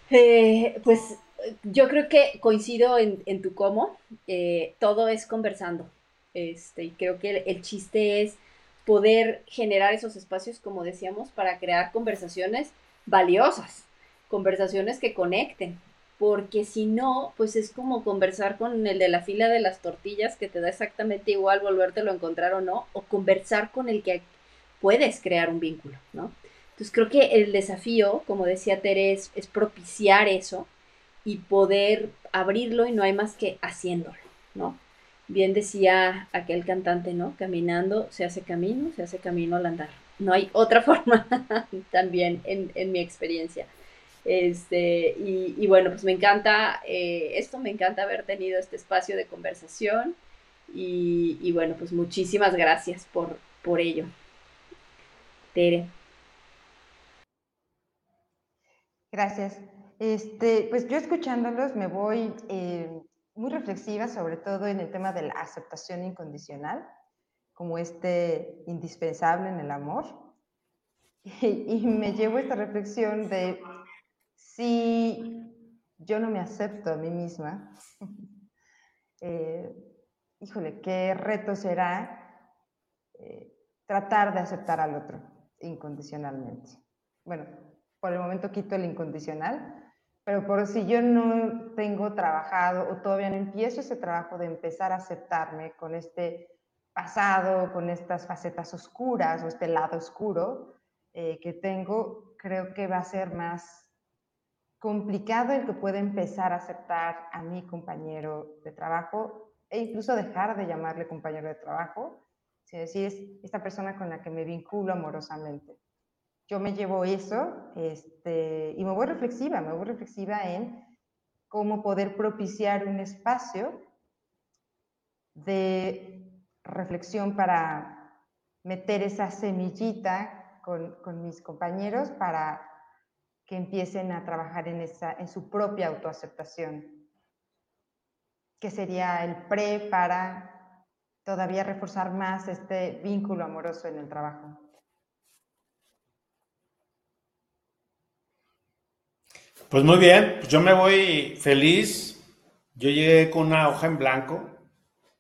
Eh, pues yo creo que coincido en, tu cómo. Eh, todo es conversando. Este, y creo que el, chiste es poder generar esos espacios, como decíamos, para crear conversaciones valiosas, conversaciones que conecten, porque si no, pues es como conversar con el de la fila de las tortillas que te da exactamente igual volvértelo a encontrar o no, o conversar con el que puedes crear un vínculo, ¿no? Entonces creo que el desafío, como decía Tere, es, propiciar eso y poder abrirlo y no hay más que haciéndolo, ¿no? Bien decía aquel cantante, ¿no? Caminando se hace camino, se hace camino al andar. No hay otra forma también en, mi experiencia. Este, y, bueno, pues me encanta eh, esto, me encanta haber tenido este espacio de conversación y, y bueno, pues muchísimas gracias por, por ello. Tere. Gracias. Este, pues yo escuchándolos me voy eh, muy reflexiva, sobre todo en el tema de la aceptación incondicional, como este indispensable en el amor. Y, me llevo esta reflexión de si yo no me acepto a mí misma, eh, híjole, qué reto será eh, tratar de aceptar al otro incondicionalmente. Bueno, por el momento quito el incondicional, pero por si yo no tengo trabajado o todavía no empiezo ese trabajo de empezar a aceptarme con este pasado, con estas facetas oscuras o este lado oscuro eh, que tengo, creo que va a ser más complicado el que pueda empezar a aceptar a mi compañero de trabajo e incluso dejar de llamarle compañero de trabajo, si decir es esta persona con la que me vinculo amorosamente. Yo me llevo eso este, y me voy reflexiva, me voy reflexiva en cómo poder propiciar un espacio de reflexión para meter esa semillita con, con, mis compañeros para que empiecen a trabajar en, esa, en su propia autoaceptación, que sería el pre para todavía reforzar más este vínculo amoroso en el trabajo. Pues muy bien, pues yo me voy feliz. Yo llegué con una hoja en blanco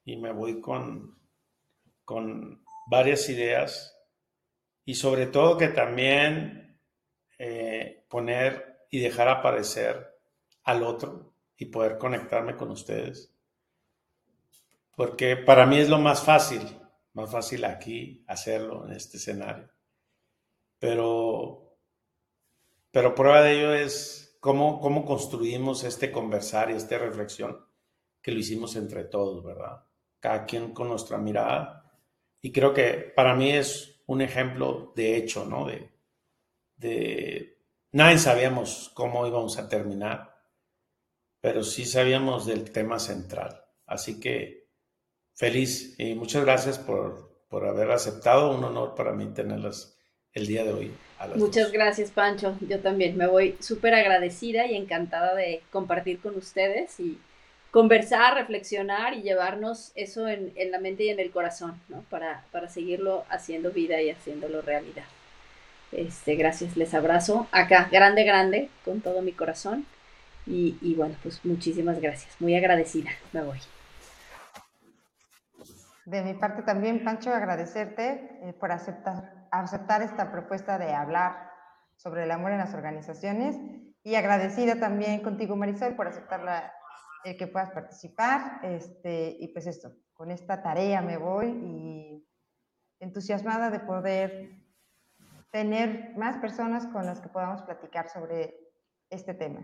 y me voy con, con varias ideas y sobre todo que también eh, poner y dejar aparecer al otro y poder conectarme con ustedes. Porque para mí es lo más fácil, más fácil aquí hacerlo en este escenario. Pero, pero prueba de ello es cómo, cómo construimos este conversar y esta reflexión que lo hicimos entre todos, ¿verdad? Cada quien con nuestra mirada. Y creo que para mí es un ejemplo de hecho, ¿no? De, de nadie sabíamos cómo íbamos a terminar, pero sí sabíamos del tema central. Así que feliz y muchas gracias por, por haber aceptado. Un honor para mí tenerlas el día de hoy. Muchas gracias, Pancho. Yo también me voy súper agradecida y encantada de compartir con ustedes y conversar, reflexionar y llevarnos eso en, en la mente y en el corazón, ¿no? Para, para seguirlo haciendo vida y haciéndolo realidad. Este, gracias, les abrazo acá, grande, grande, con todo mi corazón. Y, bueno, pues muchísimas gracias. Muy agradecida. Me voy. De mi parte también, Pancho, agradecerte eh, por aceptar, aceptar esta propuesta de hablar sobre el amor en las organizaciones y agradecida también contigo, Marisol, por aceptar la, el que puedas participar. Este, y pues esto, con esta tarea me voy y entusiasmada de poder tener más personas con las que podamos platicar sobre este tema.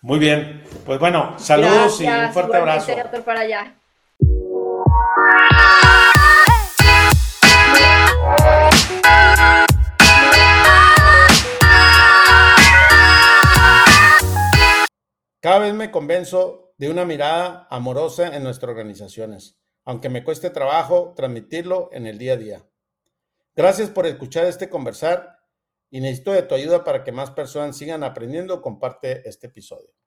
Muy bien, pues bueno, saludos y un fuerte abrazo. Para allá. Cada vez me convenzo de una mirada amorosa en nuestras organizaciones aunque me cueste trabajo transmitirlo en el día a día. Gracias por escuchar este conversar y necesito de tu ayuda para que más personas sigan aprendiendo. Comparte este episodio.